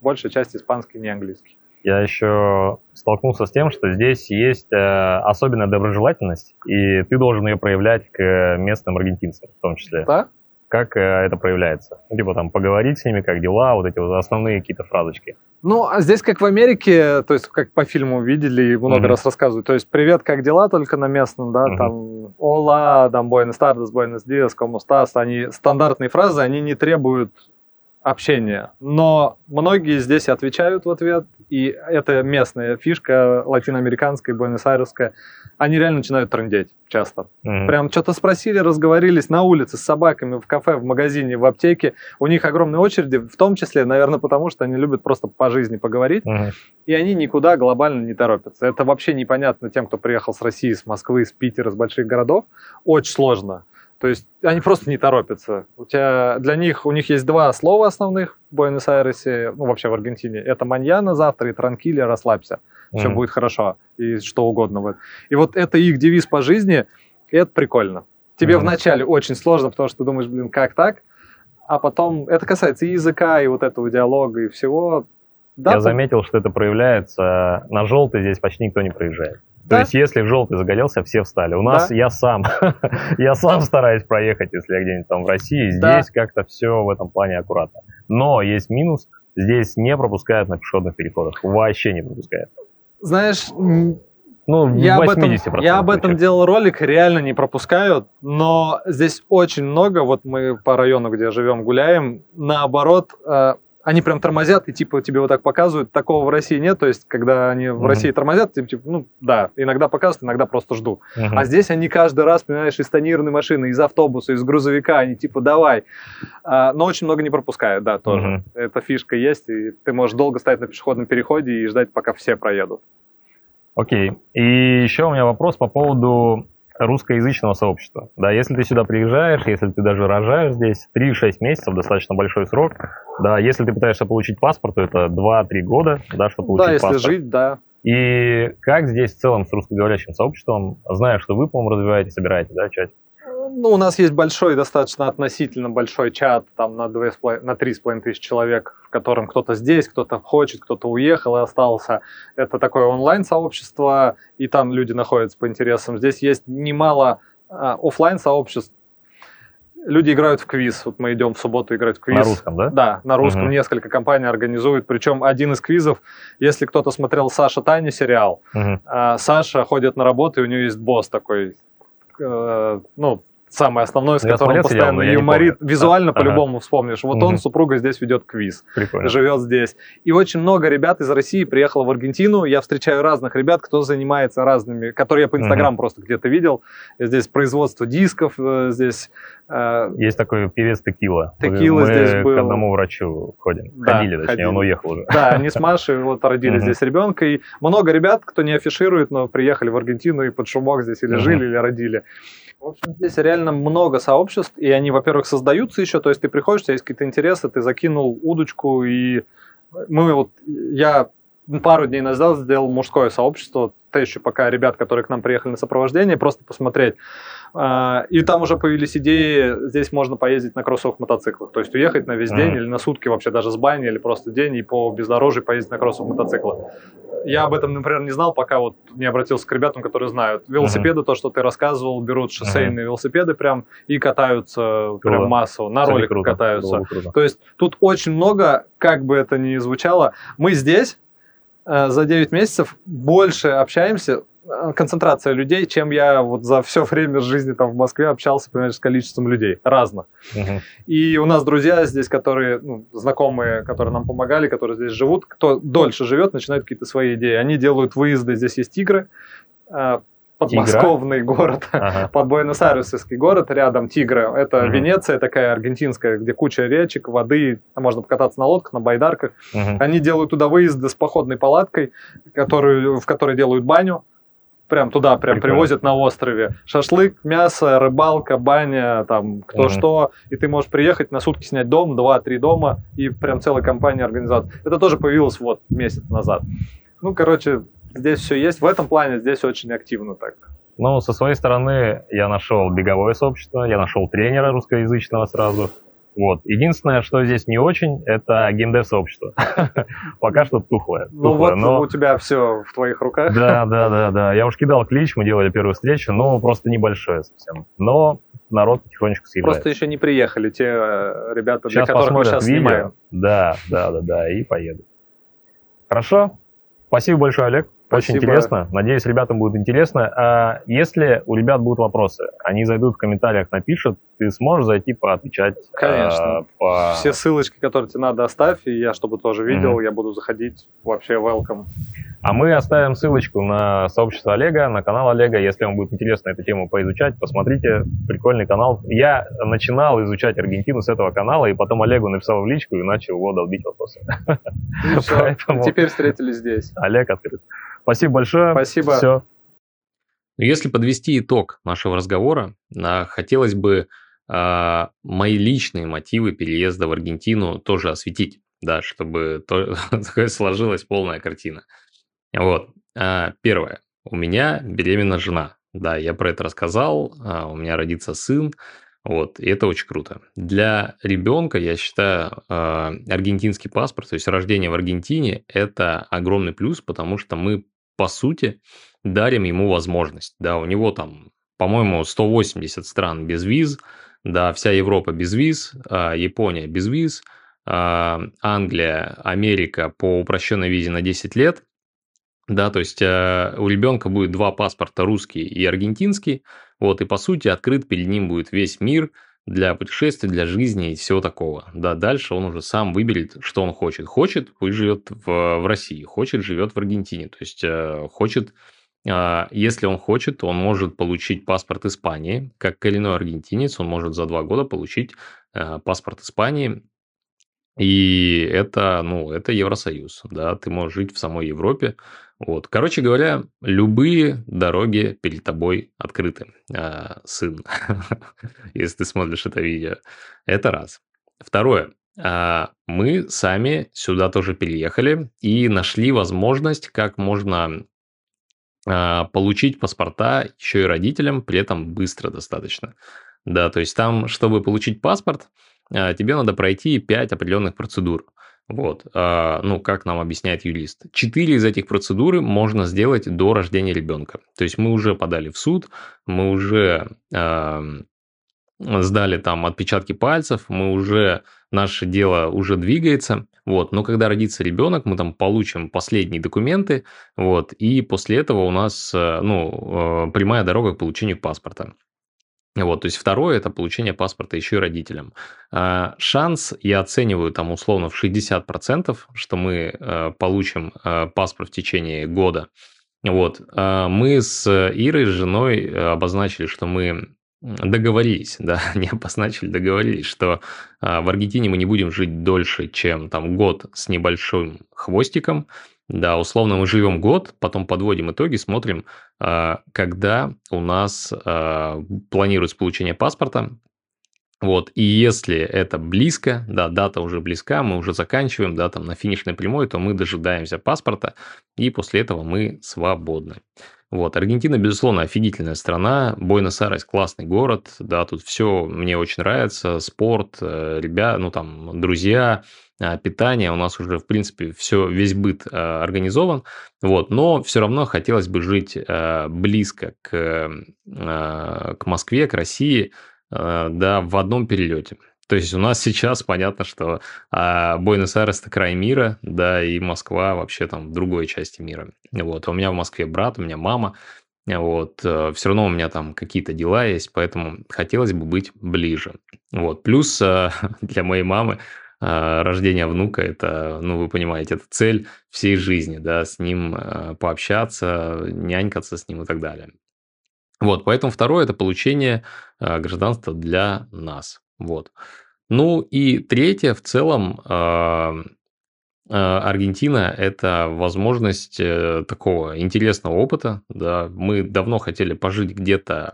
большая часть испанский, не английский. Я еще столкнулся с тем, что здесь есть э, особенная доброжелательность, и ты должен ее проявлять к местным аргентинцам в том числе. Да? Как э, это проявляется? Ну, типа там поговорить с ними, как дела, вот эти вот основные какие-то фразочки. Ну, а здесь как в Америке, то есть как по фильму видели и много mm-hmm. раз рассказывают, то есть привет, как дела, только на местном, да, mm-hmm. там ола, там buenos tardes, buenos días, como estás, они стандартные фразы, они не требуют общения, но многие здесь отвечают в ответ, и это местная фишка латиноамериканская, буэнос-айресская, они реально начинают трындеть часто. Mm-hmm. Прям что-то спросили, разговорились на улице с собаками, в кафе, в магазине, в аптеке. У них огромные очереди, в том числе, наверное, потому что они любят просто по жизни поговорить, mm-hmm. и они никуда глобально не торопятся. Это вообще непонятно тем, кто приехал с России, с Москвы, с Питера, с больших городов. Очень сложно. То есть они просто не торопятся. У тебя для них у них есть два слова основных в Буэнос-Айресе, ну вообще в Аргентине. Это маньяна завтра и транкили, расслабься. Все mm-hmm. будет хорошо и что угодно. И вот это их девиз по жизни, и это прикольно. Тебе mm-hmm. вначале очень сложно, потому что ты думаешь, блин, как так? А потом это касается и языка, и вот этого диалога, и всего. Да, Я заметил, что это проявляется на желтый здесь почти никто не проезжает. То есть, если в желтый загорелся, все встали. У нас да. я сам, я сам стараюсь проехать, если я где-нибудь там в России. Здесь да. как-то все в этом плане аккуратно. Но есть минус, здесь не пропускают на пешеходных переходах. Вообще не пропускают. Знаешь, ну, я об, этом, я об этом делал ролик, реально не пропускают, но здесь очень много, вот мы по району, где живем, гуляем, наоборот, э, они прям тормозят и типа тебе вот так показывают. Такого в России нет. То есть, когда они в mm-hmm. России тормозят, типа, типа, ну да, иногда показывают, иногда просто ждут. Mm-hmm. А здесь они каждый раз, понимаешь, из тонированной машины, из автобуса, из грузовика, они типа давай. А, но очень много не пропускают, да, тоже. Mm-hmm. Эта фишка есть, и ты можешь долго стоять на пешеходном переходе и ждать, пока все проедут. Окей. И еще у меня вопрос по поводу русскоязычного сообщества. Да, если ты сюда приезжаешь, если ты даже рожаешь здесь, 3-6 месяцев, достаточно большой срок. Да, если ты пытаешься получить паспорт, то это 2-3 года, да, чтобы получить да, если паспорт. жить, да. И как здесь в целом с русскоговорящим сообществом, зная, что вы, по-моему, развиваете, собираете, да, чат? Ну, у нас есть большой, достаточно относительно большой чат, там на, 2, на 3,5 тысяч человек, в котором кто-то здесь, кто-то хочет, кто-то уехал и остался. Это такое онлайн-сообщество, и там люди находятся по интересам. Здесь есть немало а, офлайн сообществ, люди играют в квиз. Вот мы идем в субботу играть в квиз. На русском, да? Да, на русском угу. несколько компаний организуют. Причем один из квизов, если кто-то смотрел Саша Таня сериал, угу. Саша ходит на работу, и у нее есть босс такой, э, ну, самое основное, с Я которым постоянно но я не юморит. Визуально Ага. по-любому вспомнишь. Вот он, Мгм. супруга здесь ведет квиз. Прикольно. живет здесь. И очень много ребят из России приехало в Аргентину. Я встречаю разных ребят, кто занимается разными, которые я по Инстаграму просто где-то видел. Здесь производство дисков, э, здесь э, Есть такой певец Текила. Текила мы здесь был. к одному врачу ходим. Да, ходили, точнее, ходили. он уехал уже. Да, они с Машей вот родили здесь ребенка. И много ребят, кто не афиширует, но приехали в Аргентину и под шумок здесь или жили, или родили. В общем, здесь реально много сообществ, и они, во-первых, создаются еще, то есть ты приходишь, у тебя есть какие-то интересы, ты закинул удочку, и мы вот, я пару дней назад сделал мужское сообщество, то еще пока ребят, которые к нам приехали на сопровождение, просто посмотреть. А, И там уже появились идеи, здесь можно поездить на кроссовых мотоциклах, то есть уехать на весь день Мгм. или на сутки вообще даже с бани, или просто день и по бездорожью поездить на кроссовых мотоциклах. Я об этом, например, не знал, пока вот не обратился к ребятам, которые знают. Велосипеды, то, что ты рассказывал, берут шоссейные велосипеды прям и катаются прям Круто. массово, на роликах круто. катаются. Круто. То есть тут очень много, как бы это ни звучало, мы здесь за 9 месяцев больше общаемся, э, концентрация людей, чем я вот за все время жизни там в Москве общался, понимаешь, с количеством людей разных. Мгм. И у нас друзья здесь, которые, ну, знакомые, которые нам помогали, которые здесь живут, кто дольше живет, начинают какие-то свои идеи. Они делают выезды, здесь есть игры, подмосковный город, Ага. под Буэнос-Айресский город, рядом Тигры. Это Мгм. Венеция такая аргентинская, где куча речек, воды, можно покататься на лодках, на байдарках. Мгм. Они делают туда выезды с походной палаткой, которую, в которой делают баню. Прям туда, прям Прикольно. привозят на острове. Шашлык, мясо, рыбалка, баня, там кто Мгм. что. И ты можешь приехать на сутки снять дом, два-три дома, и прям целая компания организаций. Это тоже появилось вот месяц назад. Ну, короче, здесь все есть. В этом плане здесь очень активно так. Ну, со своей стороны, я нашел беговое сообщество, я нашел тренера русскоязычного сразу. Вот. Единственное, что здесь не очень, это геймдев сообщество. Пока что тухлое. Ну тухлое, вот но- у тебя все в твоих руках. Да, да, да, да. Я уж кидал клич, мы делали первую встречу, но просто небольшое совсем. Но народ потихонечку съезжает. Просто еще не приехали те э, ребята, для Сейчас которых мы сейчас видео. снимаем. Да, да, да, да, и поеду. Хорошо. Спасибо большое, Олег. Очень Спасибо. интересно. Надеюсь, ребятам будет интересно. А если у ребят будут вопросы, они зайдут в комментариях, напишут, ты сможешь зайти поотвечать? Конечно. а, по- Все ссылочки, которые тебе надо, оставь, и я, чтобы тоже видел, Мгм. я буду заходить. Вообще, welcome. А мы оставим ссылочку на сообщество Олега, на канал Олега. Если вам будет интересно эту тему поизучать, посмотрите. Прикольный канал. Я начинал изучать Аргентину с этого канала, и потом Олегу написал в личку и начал его долбить вопросы. И всё. Поэтому- Теперь встретились здесь. Олег открыт. Спасибо большое. Спасибо. Все. Если подвести итог нашего разговора, а, хотелось бы а, мои личные мотивы переезда в Аргентину тоже осветить, да, чтобы то- сложилась полная картина. Вот. А, Первое. У меня беременна жена. Да, я про это рассказал. а, У меня родится сын. Вот, и это очень круто. Для ребенка, я считаю, а, аргентинский паспорт, то есть рождение в Аргентине, это огромный плюс, потому что мы, по сути, дарим ему возможность. Да, у него там, по-моему, 180 стран без виз, да, вся Европа без виз, Япония без виз, Англия, Америка по упрощенной визе на 10 лет. Да, то есть э, у ребенка будет два паспорта, русский и аргентинский. Вот, и по сути открыт перед ним будет весь мир для путешествий, для жизни и всего такого. Да, дальше он уже сам выберет, что он хочет. Хочет, пусть живет в, в России, хочет, живет в Аргентине. То есть э, хочет, э, если он хочет, он может получить паспорт Испании. Как коренной аргентинец, он может за два года получить э, паспорт Испании. И это, ну, это Евросоюз, да, ты можешь жить в самой Европе. Вот, короче говоря, любые дороги перед тобой открыты, а, сын, если ты смотришь это видео. Это раз. Второе. а, Мы сами сюда тоже переехали и нашли возможность, как можно а, получить паспорта еще и родителям, при этом быстро достаточно. Да, то есть там, чтобы получить паспорт, а, тебе надо пройти 5 определенных процедур. Вот, а, ну, как нам объясняет юрист. Четыре из этих процедур можно сделать до рождения ребенка. То есть мы уже подали в суд, мы уже а, сдали там отпечатки пальцев, мы уже, наше дело уже двигается, вот, но когда родится ребенок, мы там получим последние документы, вот, и после этого у нас, э, ну, э, прямая дорога к получению паспорта. Вот, то есть второе – это получение паспорта еще и родителям. А, шанс я оцениваю там условно в 60%, что мы а, получим а, паспорт в течение года. Вот, а, мы с Ирой, с женой обозначили, что мы договорились, да, не обозначили, договорились, что а, в Аргентине мы не будем жить дольше, чем там год с небольшим хвостиком, да, условно мы живем год, потом подводим итоги, смотрим, а, когда у нас а, планируется получение паспорта. Вот, и если это близко, да, дата уже близка, мы уже заканчиваем, да, там на финишной прямой, то мы дожидаемся паспорта, и после этого мы свободны. Вот, Аргентина, безусловно, офигительная страна, Буэнос-Айрес классный город, да, тут все мне очень нравится, спорт, э, ребят, ну там, друзья, питание, у нас уже, в принципе, все, весь быт э, организован, вот, но все равно хотелось бы жить э, близко к, к Москве, к России, да, в одном перелете. То есть у нас сейчас понятно, что а, Буэнос-Айрес это край мира, да, и Москва вообще там в другой части мира. Вот, у меня в Москве брат, у меня мама, вот, все равно у меня там какие-то дела есть, поэтому хотелось бы быть ближе. Вот, плюс для моей мамы а, рождение внука – это, ну, вы понимаете, это цель всей жизни, да, с ним а, пообщаться, нянькаться с ним и так далее. Вот, поэтому второе – это получение а, гражданства для нас. Вот. Ну и третье, в целом, Аргентина – это возможность э, такого интересного опыта. Да. Мы давно хотели пожить где-то,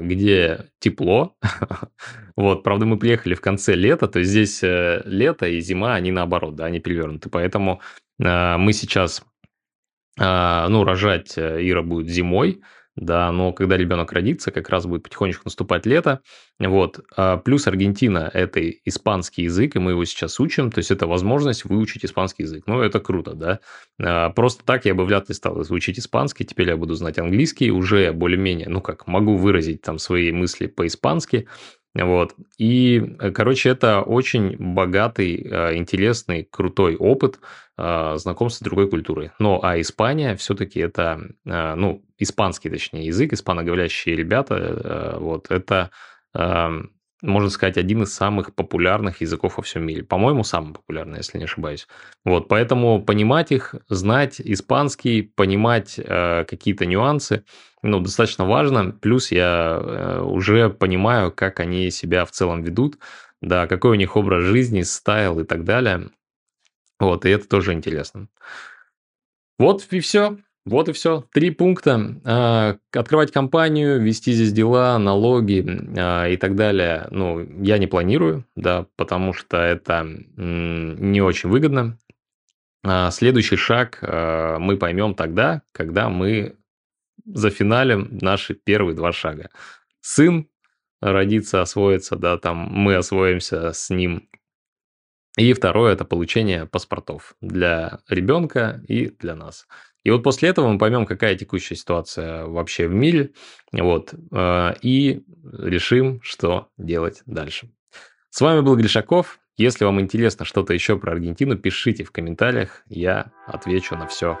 где тепло, Вот, правда, мы приехали в конце лета, то есть здесь э, лето и зима, они наоборот, да, они перевернуты. Поэтому э, мы сейчас, э, ну, рожать Ира будет зимой, да, но когда ребенок родится, как раз будет потихонечку наступать лето, вот, а плюс Аргентина – это испанский язык, и мы его сейчас учим, то есть это возможность выучить испанский язык, ну, это круто, да, а просто так я бы вряд ли стал изучить испанский, теперь я буду знать английский, уже более-менее, ну, как, могу выразить там свои мысли по-испански, вот. И, э, короче, это очень богатый, э, интересный, крутой опыт э, знакомства с другой культурой. Но а Испания все-таки это, ну, испанский, точнее, язык, испаноговорящие ребята, вот, это эм, можно сказать, один из самых популярных языков во всем мире. По-моему, самый популярный, если не ошибаюсь. Вот, поэтому понимать их, знать испанский, понимать э, какие-то нюансы, ну, достаточно важно. Плюс я э, уже понимаю, как они себя в целом ведут, да, какой у них образ жизни, стайл и так далее. Вот, и это тоже интересно. Вот и все. Вот и все. Три пункта. А, открывать компанию, вести здесь дела, налоги а, и так далее. Ну, я не планирую, да, потому что это не очень выгодно. А, следующий шаг мы поймем тогда, когда мы зафиналим наши первые два шага. Сын родится, освоится, да, там мы освоимся с ним. И второе – это получение паспортов для ребенка и для нас. И вот после этого мы поймем, какая текущая ситуация вообще в мире, вот, э, и решим, что делать дальше. С вами был Гришаков. Если вам интересно что-то еще про Аргентину, пишите в комментариях, я отвечу на все